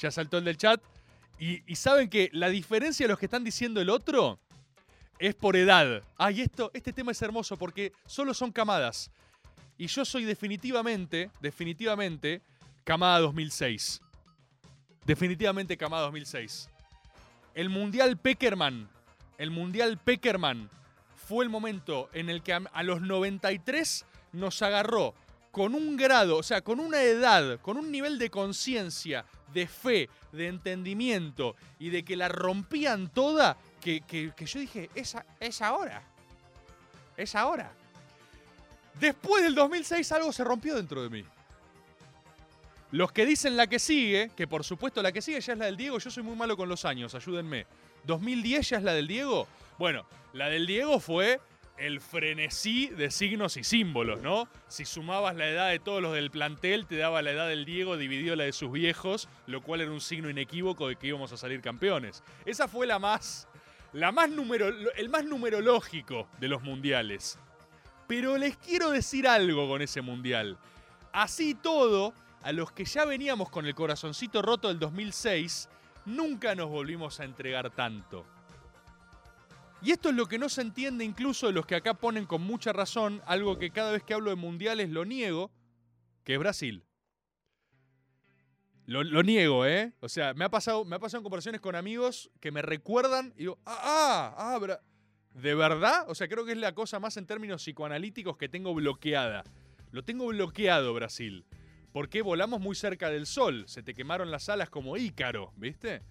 [SPEAKER 1] Ya saltó el del chat. Y, y saben que la diferencia de los que están diciendo el otro es por edad. Ay, esto, este tema es hermoso porque solo son camadas. Y yo soy definitivamente, definitivamente, camada 2006. Definitivamente camada 2006. El Mundial Peckerman, el Mundial Peckerman fue el momento en el que a, a los 93 nos agarró con un grado, o sea, con una edad, con un nivel de conciencia, de fe, de entendimiento y de que la rompían toda, que, que- que yo dije, es, a- es ahora. Es ahora. Después del 2006 algo se rompió dentro de mí. Los que dicen la que sigue, que por supuesto la que sigue ya es la del Diego, yo soy muy malo con los años, ayúdenme. ¿2010 ya es la del Diego? Bueno, la del Diego fue el frenesí de signos y símbolos, ¿no? Si sumabas la edad de todos los del plantel, te daba la edad del Diego dividido la de sus viejos, lo cual era un signo inequívoco de que íbamos a salir campeones. Esa fue la más, la más el más numerológico de los mundiales. Pero les quiero decir algo con ese mundial. Así todo, a los que ya veníamos con el corazoncito roto del 2006, nunca nos volvimos a entregar tanto. Y esto es lo que no se entiende incluso de los que acá ponen con mucha razón algo que cada vez que hablo de mundiales lo niego, que es Brasil. Lo, niego, ¿eh? O sea, me ha, pasado, me ha pasado en comparaciones con amigos que me recuerdan y digo, ah, ah, ah, ¿de verdad? O sea, creo que es la cosa más en términos psicoanalíticos que tengo bloqueada. Lo tengo bloqueado, Brasil. Porque volamos muy cerca del sol. Se te quemaron las alas como Ícaro, ¿viste?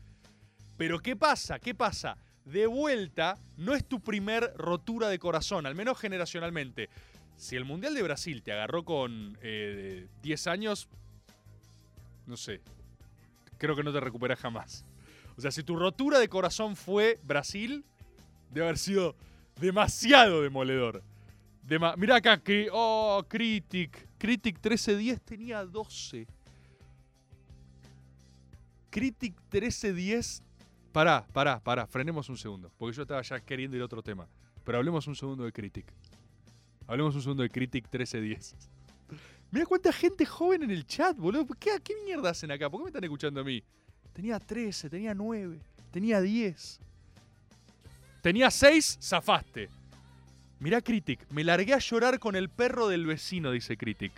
[SPEAKER 1] Pero ¿qué pasa? ¿Qué pasa? De vuelta, no es tu primer rotura de corazón, al menos generacionalmente. Si el Mundial de Brasil te agarró con eh, 10 años, no sé, creo que no te recuperas jamás. O sea, si tu rotura de corazón fue Brasil, debe haber sido demasiado demoledor. Dema- Mirá acá, oh, Critic. Critic 1310 tenía 12. Critic 1310. Pará, pará, pará, frenemos un segundo. Porque yo estaba ya queriendo ir a otro tema. Pero hablemos un segundo de Critic. Hablemos un segundo de Critic 1310. Mira cuánta gente joven en el chat, boludo. ¿Qué, ¿Qué mierda hacen acá? ¿Por qué me están escuchando a mí? Tenía 13, tenía 9, tenía 10. Tenía 6, zafaste. Mirá Critic, me largué a llorar con el perro del vecino, dice Critic.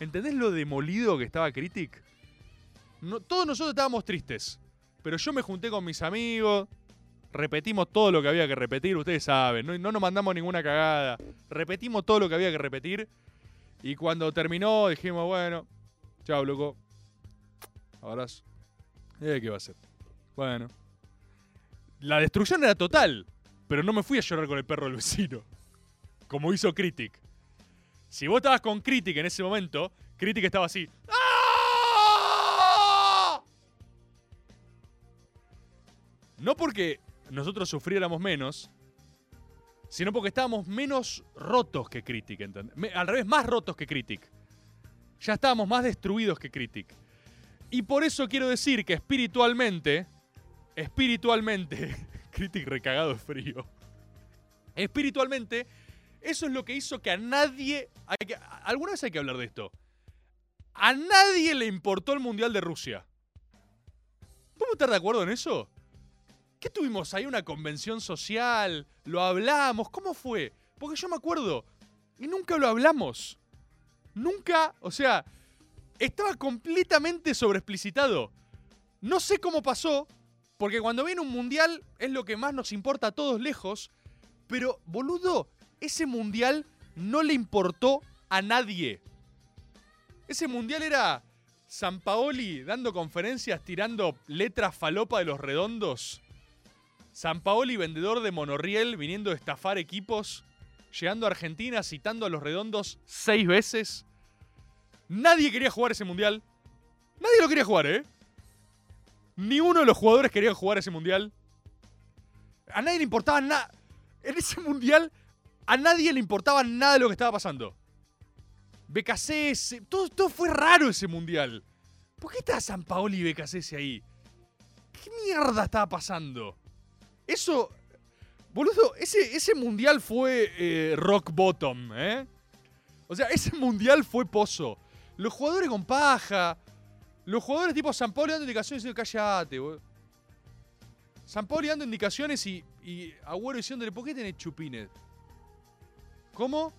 [SPEAKER 1] ¿Entendés lo demolido que estaba Critic? No, todos nosotros estábamos tristes. Pero yo me junté con mis amigos, repetimos todo lo que había que repetir, ustedes saben, no, no nos mandamos ninguna cagada. Repetimos todo lo que había que repetir. Y cuando terminó dijimos, bueno, chao, loco. Abrazo. Eh, ¿Qué va a ser? Bueno. La destrucción era total, pero no me fui a llorar con el perro del vecino. Como hizo Critic. Si vos estabas con Critic en ese momento, Critic estaba así. ¡Ah! No porque nosotros sufriéramos menos, sino porque estábamos menos rotos que Critic, ¿entendés? Al revés, más rotos que Critic. Ya estábamos más destruidos que Critic. Y por eso quiero decir que espiritualmente, espiritualmente, Critic recagado de frío. Espiritualmente, eso es lo que hizo que a nadie. hay que- alguna vez hay que hablar de esto. A nadie le importó el Mundial de Rusia. ¿Podemos estar de acuerdo en eso? ¿Qué tuvimos ahí? ¿Una convención social? ¿Lo hablamos? ¿Cómo fue? Porque yo me acuerdo. Y nunca lo hablamos. Nunca, o sea, estaba completamente sobreexplicitado. No sé cómo pasó, porque cuando viene un mundial es lo que más nos importa a todos lejos. Pero, boludo, ese mundial no le importó a nadie. Ese mundial era San Paoli dando conferencias tirando letras falopa de los redondos. San Paoli, vendedor de monorriel, viniendo a estafar equipos, llegando a Argentina, citando a los redondos seis veces. Nadie quería jugar ese mundial. Nadie lo quería jugar, ¿eh? Ni uno de los jugadores quería jugar ese mundial. A nadie le importaba nada. En ese mundial, a nadie le importaba nada de lo que estaba pasando. BKCS, todo, todo fue raro ese mundial. ¿Por qué estaba San Paoli y BKCS ahí? ¿Qué mierda estaba pasando? Eso. Boludo, ese, ese mundial fue eh, rock bottom, ¿eh? O sea, ese mundial fue pozo. Los jugadores con paja. Los jugadores tipo San Paoli dando indicaciones diciendo, callate, boludo. San Paoli dando indicaciones y, y Agüero diciéndole, ¿por qué tenés chupines? ¿Cómo?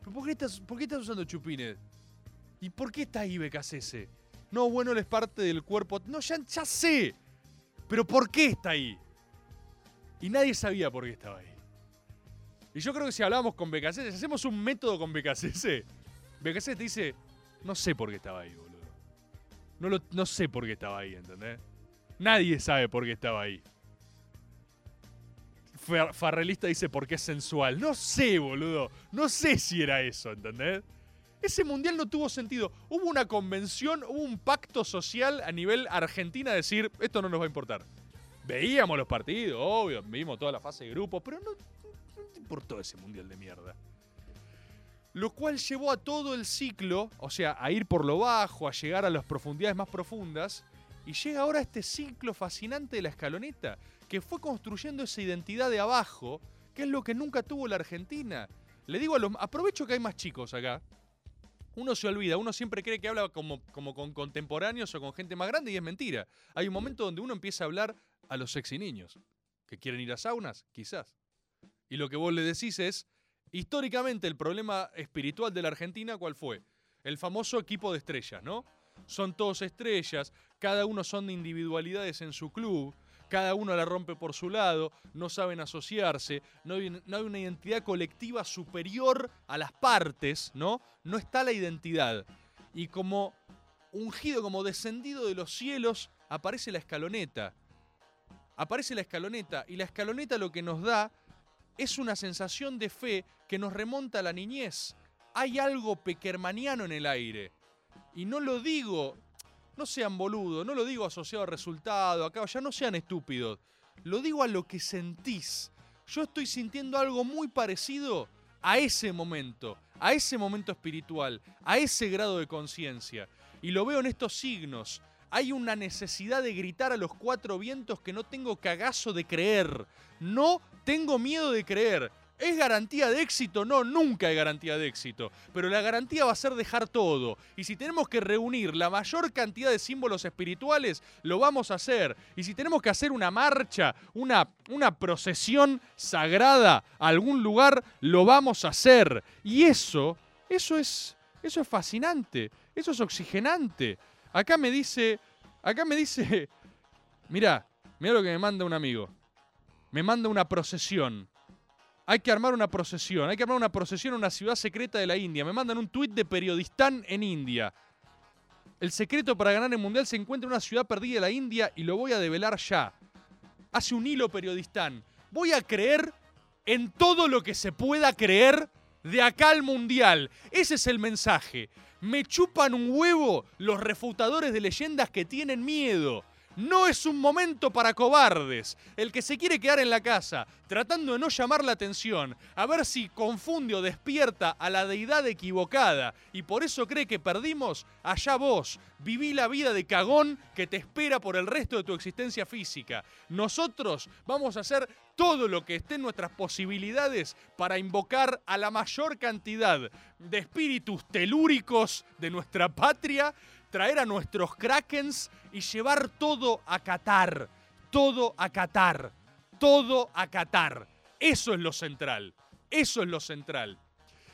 [SPEAKER 1] ¿Pero ¿Por qué, estás, ¿Por qué estás usando chupines? ¿Y por qué está ahí BKCS? No, bueno, él es parte del cuerpo. No, ya, ya sé. Pero ¿por qué está ahí? Y nadie sabía por qué estaba ahí. Y yo creo que si hablamos con BKCS, si hacemos un método con BKCS, BKCS te dice, no sé por qué estaba ahí, boludo. No, lo- no sé por qué estaba ahí, ¿entendés? Nadie sabe por qué estaba ahí. Fer- Farrelista dice porque es sensual. No sé, boludo. No sé si era eso, ¿entendés? Ese mundial no tuvo sentido. Hubo una convención, hubo un pacto social a nivel Argentina de decir, esto no nos va a importar. Veíamos los partidos, obvio, vimos toda la fase de grupos, pero no, no te importó ese mundial de mierda. Lo cual llevó a todo el ciclo, o sea, a ir por lo bajo, a llegar a las profundidades más profundas, y llega ahora este ciclo fascinante de la escaloneta, que fue construyendo esa identidad de abajo, que es lo que nunca tuvo la Argentina. Le digo a los. Aprovecho que hay más chicos acá. Uno se olvida, uno siempre cree que habla como, como con contemporáneos o con gente más grande y es mentira. Hay un momento donde uno empieza a hablar a los sexy niños. ¿Que quieren ir a saunas? Quizás. Y lo que vos le decís es, históricamente el problema espiritual de la Argentina, ¿cuál fue? El famoso equipo de estrellas, ¿no? Son todos estrellas, cada uno son de individualidades en su club, cada uno la rompe por su lado, no saben asociarse, no hay, no hay una identidad colectiva superior a las partes, ¿no? No está la identidad. Y como ungido, como descendido de los cielos, aparece la escaloneta. Aparece la escaloneta y la escaloneta lo que nos da es una sensación de fe que nos remonta a la niñez. Hay algo pequermaniano en el aire. Y no lo digo, no sean boludos, no lo digo asociado a resultado, acá ya no sean estúpidos. Lo digo a lo que sentís. Yo estoy sintiendo algo muy parecido a ese momento, a ese momento espiritual, a ese grado de conciencia. Y lo veo en estos signos. Hay una necesidad de gritar a los cuatro vientos que no tengo cagazo de creer. No tengo miedo de creer. ¿Es garantía de éxito? No, nunca es garantía de éxito. Pero la garantía va a ser dejar todo. Y si tenemos que reunir la mayor cantidad de símbolos espirituales, lo vamos a hacer. Y si tenemos que hacer una marcha, una, una procesión sagrada a algún lugar, lo vamos a hacer. Y eso, eso es, eso es fascinante. Eso es oxigenante. Acá me dice, acá me dice, mira, mira lo que me manda un amigo. Me manda una procesión hay que armar una procesión, hay que armar una procesión en una ciudad secreta de la India. Me mandan un tuit de periodistán en India. El secreto para ganar el mundial se encuentra en una ciudad perdida de la India y lo voy a develar ya. Hace un hilo periodistán. Voy a creer en todo lo que se pueda creer de acá al mundial. Ese es el mensaje. Me chupan un huevo los refutadores de leyendas que tienen miedo. No es un momento para cobardes. El que se quiere quedar en la casa, tratando de no llamar la atención, a ver si confunde o despierta a la deidad equivocada y por eso cree que perdimos, allá vos. Viví la vida de cagón que te espera por el resto de tu existencia física. Nosotros vamos a hacer todo lo que esté en nuestras posibilidades para invocar a la mayor cantidad de espíritus telúricos de nuestra patria traer a nuestros krakens y llevar todo a Qatar. Todo a Qatar. Todo a Qatar. Eso es lo central. Eso es lo central.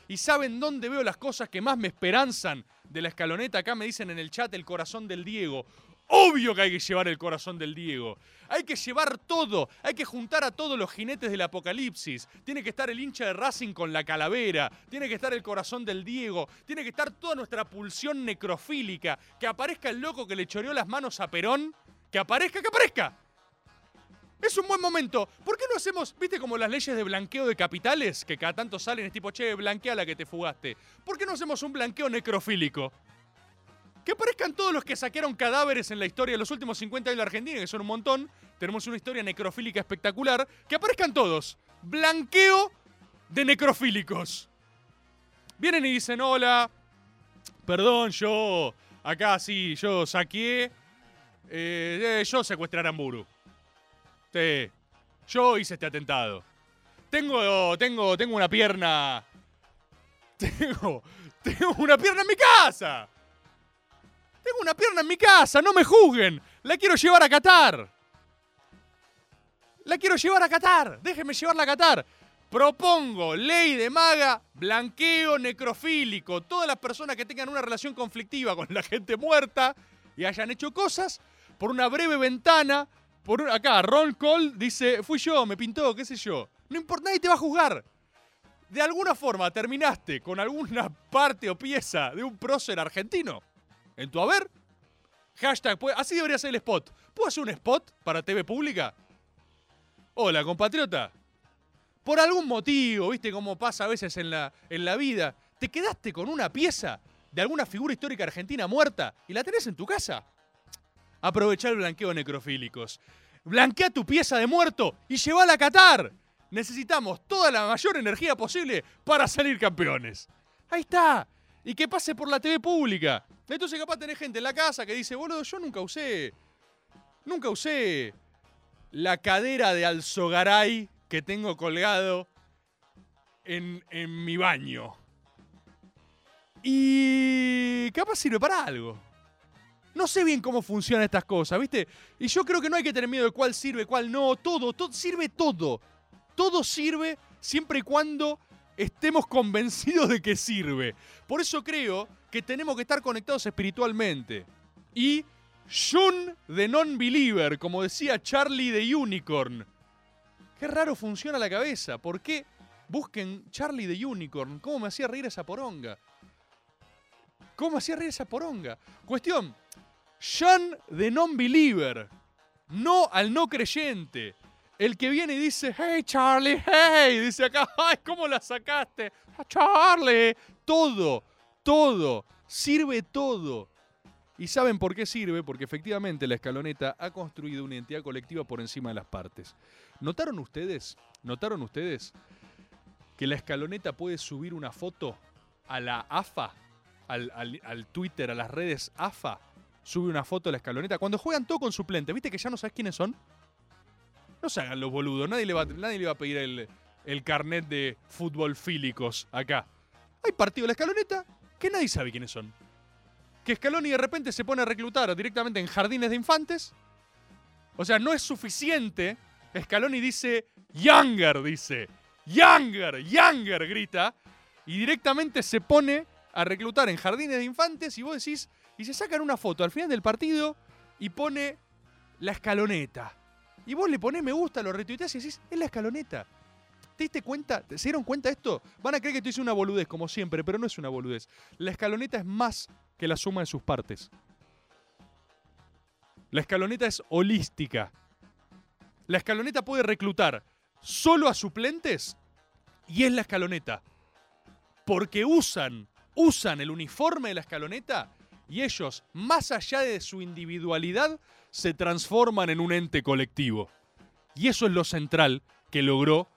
[SPEAKER 1] ¿Y saben dónde veo las cosas que más me esperanzan de la escaloneta? Acá me dicen en el chat el corazón del Diego. Obvio que hay que llevar el corazón del Diego. Hay que llevar todo. Hay que juntar a todos los jinetes del apocalipsis. Tiene que estar el hincha de Racing con la calavera. Tiene que estar el corazón del Diego. Tiene que estar toda nuestra pulsión necrofílica. Que aparezca el loco que le choreó las manos a Perón. Que aparezca, que aparezca. Es un buen momento. ¿Por qué no hacemos, viste como las leyes de blanqueo de capitales? Que cada tanto salen, es tipo, che, blanquea la que te fugaste. ¿Por qué no hacemos un blanqueo necrofílico? Que aparezcan todos los que saquearon cadáveres en la historia de los últimos 50 años de Argentina, que son un montón. Tenemos una historia necrofílica espectacular. Que aparezcan todos. Blanqueo de necrofílicos. Vienen y dicen, hola, perdón, yo acá sí, yo saqueé, eh, yo secuestré a Aramburu. Sí, yo hice este atentado. Tengo, tengo, tengo una pierna. Tengo, tengo una pierna en mi casa. Tengo una pierna en mi casa, no me juzguen. La quiero llevar a Qatar. La quiero llevar a Qatar. Déjenme llevarla a Qatar. Propongo ley de maga, blanqueo necrofílico. Todas las personas que tengan una relación conflictiva con la gente muerta y hayan hecho cosas por una breve ventana. Por acá, Ron Cole dice: Fui yo, me pintó, qué sé yo. No importa, nadie te va a juzgar. De alguna forma terminaste con alguna parte o pieza de un prócer argentino en tu haber. Hashtag, así debería ser el spot. ¿Puedo hacer un spot para TV pública? Hola, compatriota. Por algún motivo, viste cómo pasa a veces en la, en la vida, te quedaste con una pieza de alguna figura histórica argentina muerta y la tenés en tu casa. Aprovechar el blanqueo necrofílicos. Blanquea tu pieza de muerto y llévala a Qatar. Necesitamos toda la mayor energía posible para salir campeones. Ahí está. Y que pase por la TV pública. Entonces capaz tenés gente en la casa que dice, boludo, yo nunca usé, nunca usé la cadera de Alzogaray que tengo colgado en, en mi baño. Y capaz sirve para algo. No sé bien cómo funcionan estas cosas, ¿viste? Y yo creo que no hay que tener miedo de cuál sirve, cuál no. Todo, todo sirve todo. Todo sirve siempre y cuando estemos convencidos de que sirve. Por eso creo que tenemos que estar conectados espiritualmente. Y Shun de Non-Believer, como decía Charlie de Unicorn. Qué raro funciona la cabeza. ¿Por qué? Busquen Charlie de Unicorn. ¿Cómo me hacía reír esa poronga? ¿Cómo hacía reír esa poronga? Cuestión. Shun de Non-Believer. No al no creyente. El que viene y dice, hey Charlie, hey, dice acá, ay, ¿cómo la sacaste? "Ah, Charlie, todo, todo, sirve todo. ¿Y saben por qué sirve? Porque efectivamente la escaloneta ha construido una identidad colectiva por encima de las partes. ¿Notaron ustedes? ¿Notaron ustedes que la escaloneta puede subir una foto a la AFA, al, al- al Twitter, a las redes AFA? Sube una foto a la escaloneta. Cuando juegan todo con suplente, ¿viste que ya no sabes quiénes son? No se hagan los boludos. Nadie le va, nadie le va a pedir el, el carnet de fútbol fílicos acá. Hay partido de la escaloneta que nadie sabe quiénes son. Que Scaloni de repente se pone a reclutar directamente en jardines de infantes. O sea, no es suficiente. Scaloni dice, Younger, dice. Younger, Younger, grita. Y directamente se pone a reclutar en jardines de infantes y vos decís, y se sacan una foto al final del partido y pone la escaloneta. Y vos le ponés me gusta, lo retuiteás y decís, es la escaloneta. ¿Te diste cuenta? ¿Se dieron cuenta de esto? Van a creer que esto es una boludez, como siempre, pero no es una boludez. La escaloneta es más que la suma de sus partes. La escaloneta es holística. La escaloneta puede reclutar solo a suplentes y es la escaloneta. Porque usan, usan el uniforme de la escaloneta y ellos, más allá de su individualidad, se transforman en un ente colectivo. Y eso es lo central que logró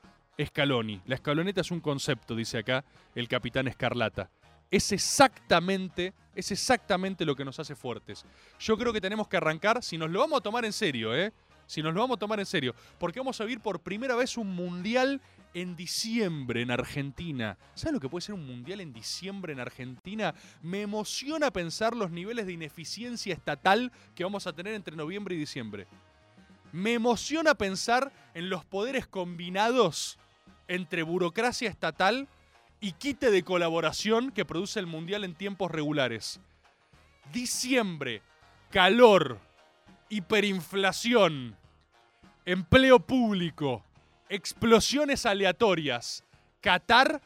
[SPEAKER 1] Scaloni. La escaloneta es un concepto, dice acá el capitán Escarlata. Es exactamente, es exactamente lo que nos hace fuertes. Yo creo que tenemos que arrancar, si nos lo vamos a tomar en serio, ¿eh? Si nos lo vamos a tomar en serio, porque vamos a vivir por primera vez un mundial en diciembre en Argentina. ¿Sabes lo que puede ser un mundial en diciembre en Argentina? Me emociona pensar los niveles de ineficiencia estatal que vamos a tener entre noviembre y diciembre. Me emociona pensar en los poderes combinados entre burocracia estatal y quite de colaboración que produce el Mundial en tiempos regulares. Diciembre, calor, hiperinflación, empleo público, explosiones aleatorias. Qatar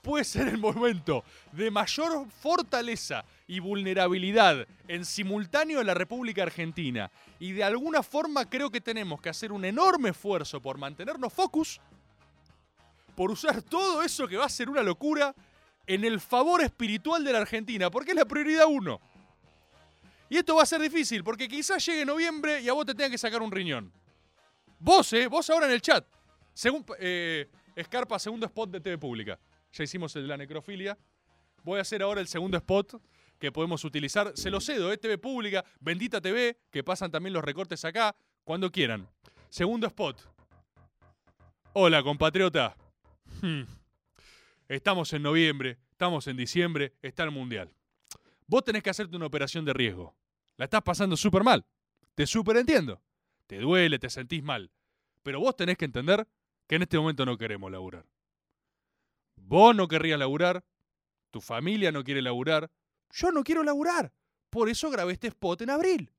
[SPEAKER 1] puede ser el momento de mayor fortaleza y vulnerabilidad en simultáneo en la República Argentina. Y de alguna forma creo que tenemos que hacer un enorme esfuerzo por mantenernos focus, por usar todo eso que va a ser una locura en el favor espiritual de la Argentina, porque es la prioridad uno. Y esto va a ser difícil, porque quizás llegue noviembre y a vos te tengan que sacar un riñón. Vos, eh, vos ahora en el chat. Según eh, Escarpa, segundo spot de TV Pública. Ya hicimos el de la necrofilia. Voy a hacer ahora el segundo spot que podemos utilizar. Se lo cedo, ¿eh? TV Pública, Bendita TV, que pasan también los recortes acá, cuando quieran. Segundo spot. Hola, compatriota. Hmm. Estamos en noviembre, estamos en diciembre, está el Mundial. Vos tenés que hacerte una operación de riesgo. La estás pasando súper mal. Te súper entiendo. Te duele, te sentís mal. Pero vos tenés que entender que en este momento no queremos laburar. Vos no querrías laburar, tu familia no quiere laburar, yo no quiero laburar. Por eso grabé este spot en abril,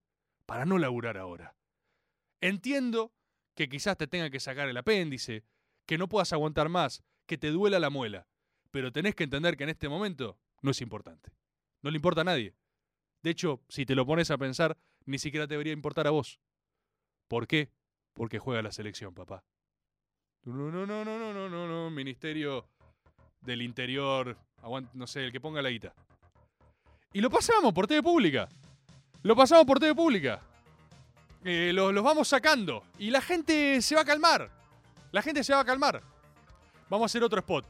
[SPEAKER 1] para no laburar ahora. Entiendo que quizás te tenga que sacar el apéndice, que no puedas aguantar más, que te duela la muela, pero tenés que entender que en este momento no es importante. No le importa a nadie. De hecho, si te lo pones a pensar, ni siquiera te debería importar a vos. ¿Por qué? Porque juega la selección, papá. No, no, no, no, no, no, no, no. Ministerio del Interior. aguant- no sé, el que ponga la guita. Y lo pasamos por TV Pública. Lo pasamos por TV Pública. Eh, los, los vamos sacando. Y la gente se va a calmar. La gente se va a calmar. Vamos a hacer otro spot.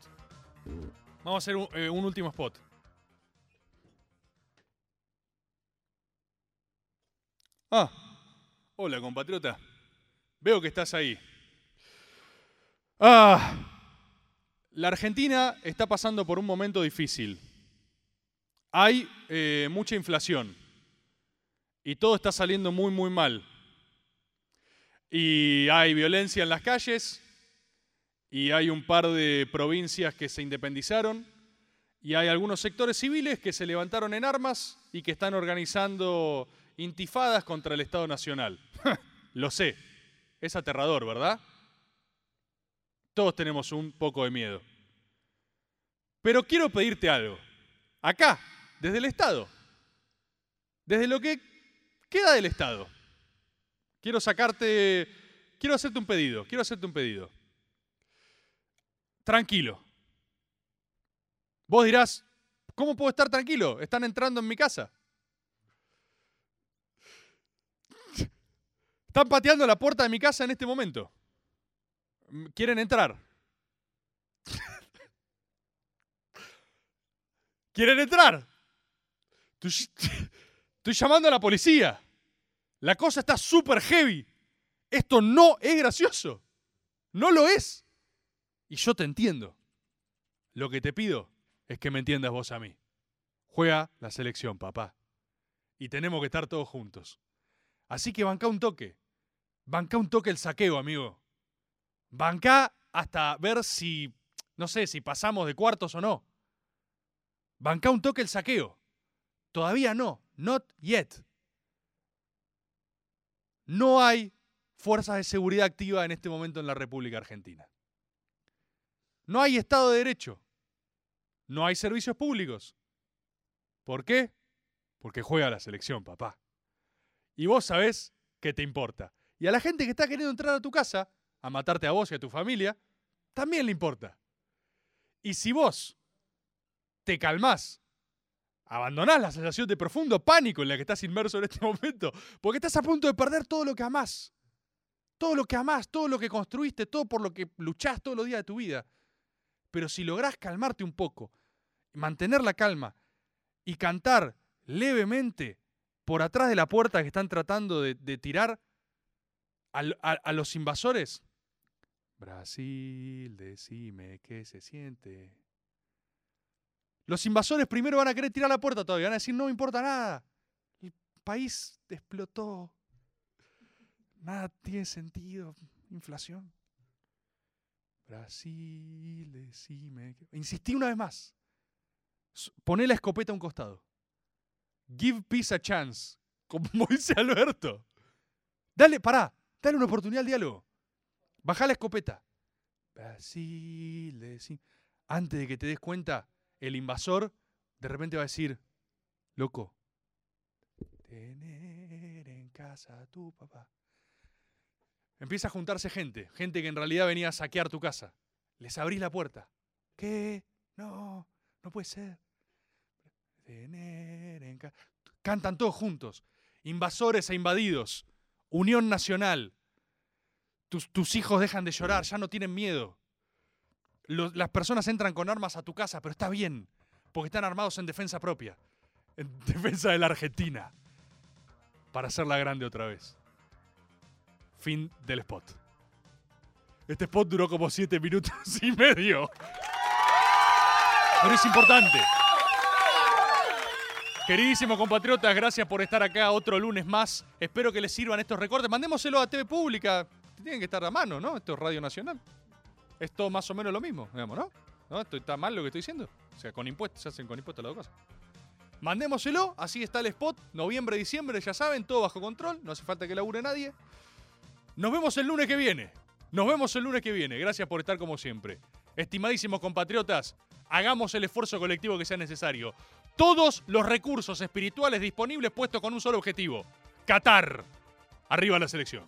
[SPEAKER 1] Vamos a hacer un, eh, un último spot. Ah, hola compatriota. Veo que estás ahí. Ah, La Argentina está pasando por un momento difícil. Hay eh, mucha inflación y todo está saliendo muy, muy mal. Y hay violencia en las calles y hay un par de provincias que se independizaron y hay algunos sectores civiles que se levantaron en armas y que están organizando intifadas contra el Estado Nacional. Lo sé, es aterrador, ¿verdad? Todos tenemos un poco de miedo. Pero quiero pedirte algo. Acá, desde el Estado. Desde lo que queda del Estado. Quiero sacarte, quiero hacerte un pedido, quiero hacerte un pedido. Tranquilo. Vos dirás, ¿cómo puedo estar tranquilo? Están entrando en mi casa. Están pateando la puerta de mi casa en este momento. Quieren entrar. Quieren entrar. Estoy, llamando a la policía. La cosa está súper heavy. Esto no es gracioso. No lo es. Y yo te entiendo. Lo que te pido es que me entiendas vos a mí. Juega la selección, papá. Y tenemos que estar todos juntos. Así que banca un toque. Banca un toque el saqueo, amigo. Banca hasta ver si, no sé, si pasamos de cuartos o no. Banca un toque el saqueo. Todavía no. Not yet. No hay fuerzas de seguridad activa en este momento en la República Argentina. No hay Estado de Derecho. No hay servicios públicos. ¿Por qué? Porque juega la selección, papá. Y vos sabés que te importa. Y a la gente que está queriendo entrar a tu casa, a matarte a vos y a tu familia, también le importa. Y si vos te calmás, abandonás la sensación de profundo pánico en la que estás inmerso en este momento, porque estás a punto de perder todo lo que amás. Todo lo que amás, todo lo que construiste, todo por lo que luchás todos los días de tu vida. Pero si lográs calmarte un poco, mantener la calma y cantar levemente por atrás de la puerta que están tratando de, tirar a los invasores. Brasil, decime qué se siente. Los invasores primero van a querer tirar la puerta todavía, van a decir no me importa nada. El país explotó. Nada tiene sentido. Inflación. Brasil, decime. qué-". Insistí una vez más. Poné la escopeta a un costado. Give peace a chance. Como dice Alberto. Dale, pará. Dale una oportunidad al diálogo. Bajá la escopeta. Brasil. Antes de que te des cuenta, el invasor de repente va a decir, loco, tener en casa a tu papá. Empieza a juntarse gente, gente que en realidad venía a saquear tu casa. Les abrís la puerta. ¿Qué? No, no puede ser. Tener en ca- Cantan todos juntos. Invasores e invadidos. Unión Nacional. Tus, tus hijos dejan de llorar, ya no tienen miedo. Los- las personas entran con armas a tu casa, pero está bien, porque están armados en defensa propia, en defensa de la Argentina, para hacerla grande otra vez. Fin del spot. Este spot duró como siete minutos y medio. Pero es importante. Queridísimos compatriotas, gracias por estar acá otro lunes más. Espero que les sirvan estos recortes. Mandémoselo a TV Pública. Tienen que estar a mano, ¿no? Esto es Radio Nacional. Es todo más o menos lo mismo, digamos, ¿no? ¿No? ¿Esto ¿Está mal lo que estoy diciendo? O sea, con impuestos, se hacen con impuestos las dos cosas. Mandémoselo, así está el spot. Noviembre, diciembre, ya saben, todo bajo control. No hace falta que labure nadie. Nos vemos el lunes que viene. Nos vemos el lunes que viene. Gracias por estar como siempre. Estimadísimos compatriotas, hagamos el esfuerzo colectivo que sea necesario. Todos los recursos espirituales disponibles puestos con un solo objetivo. Qatar. Arriba la selección.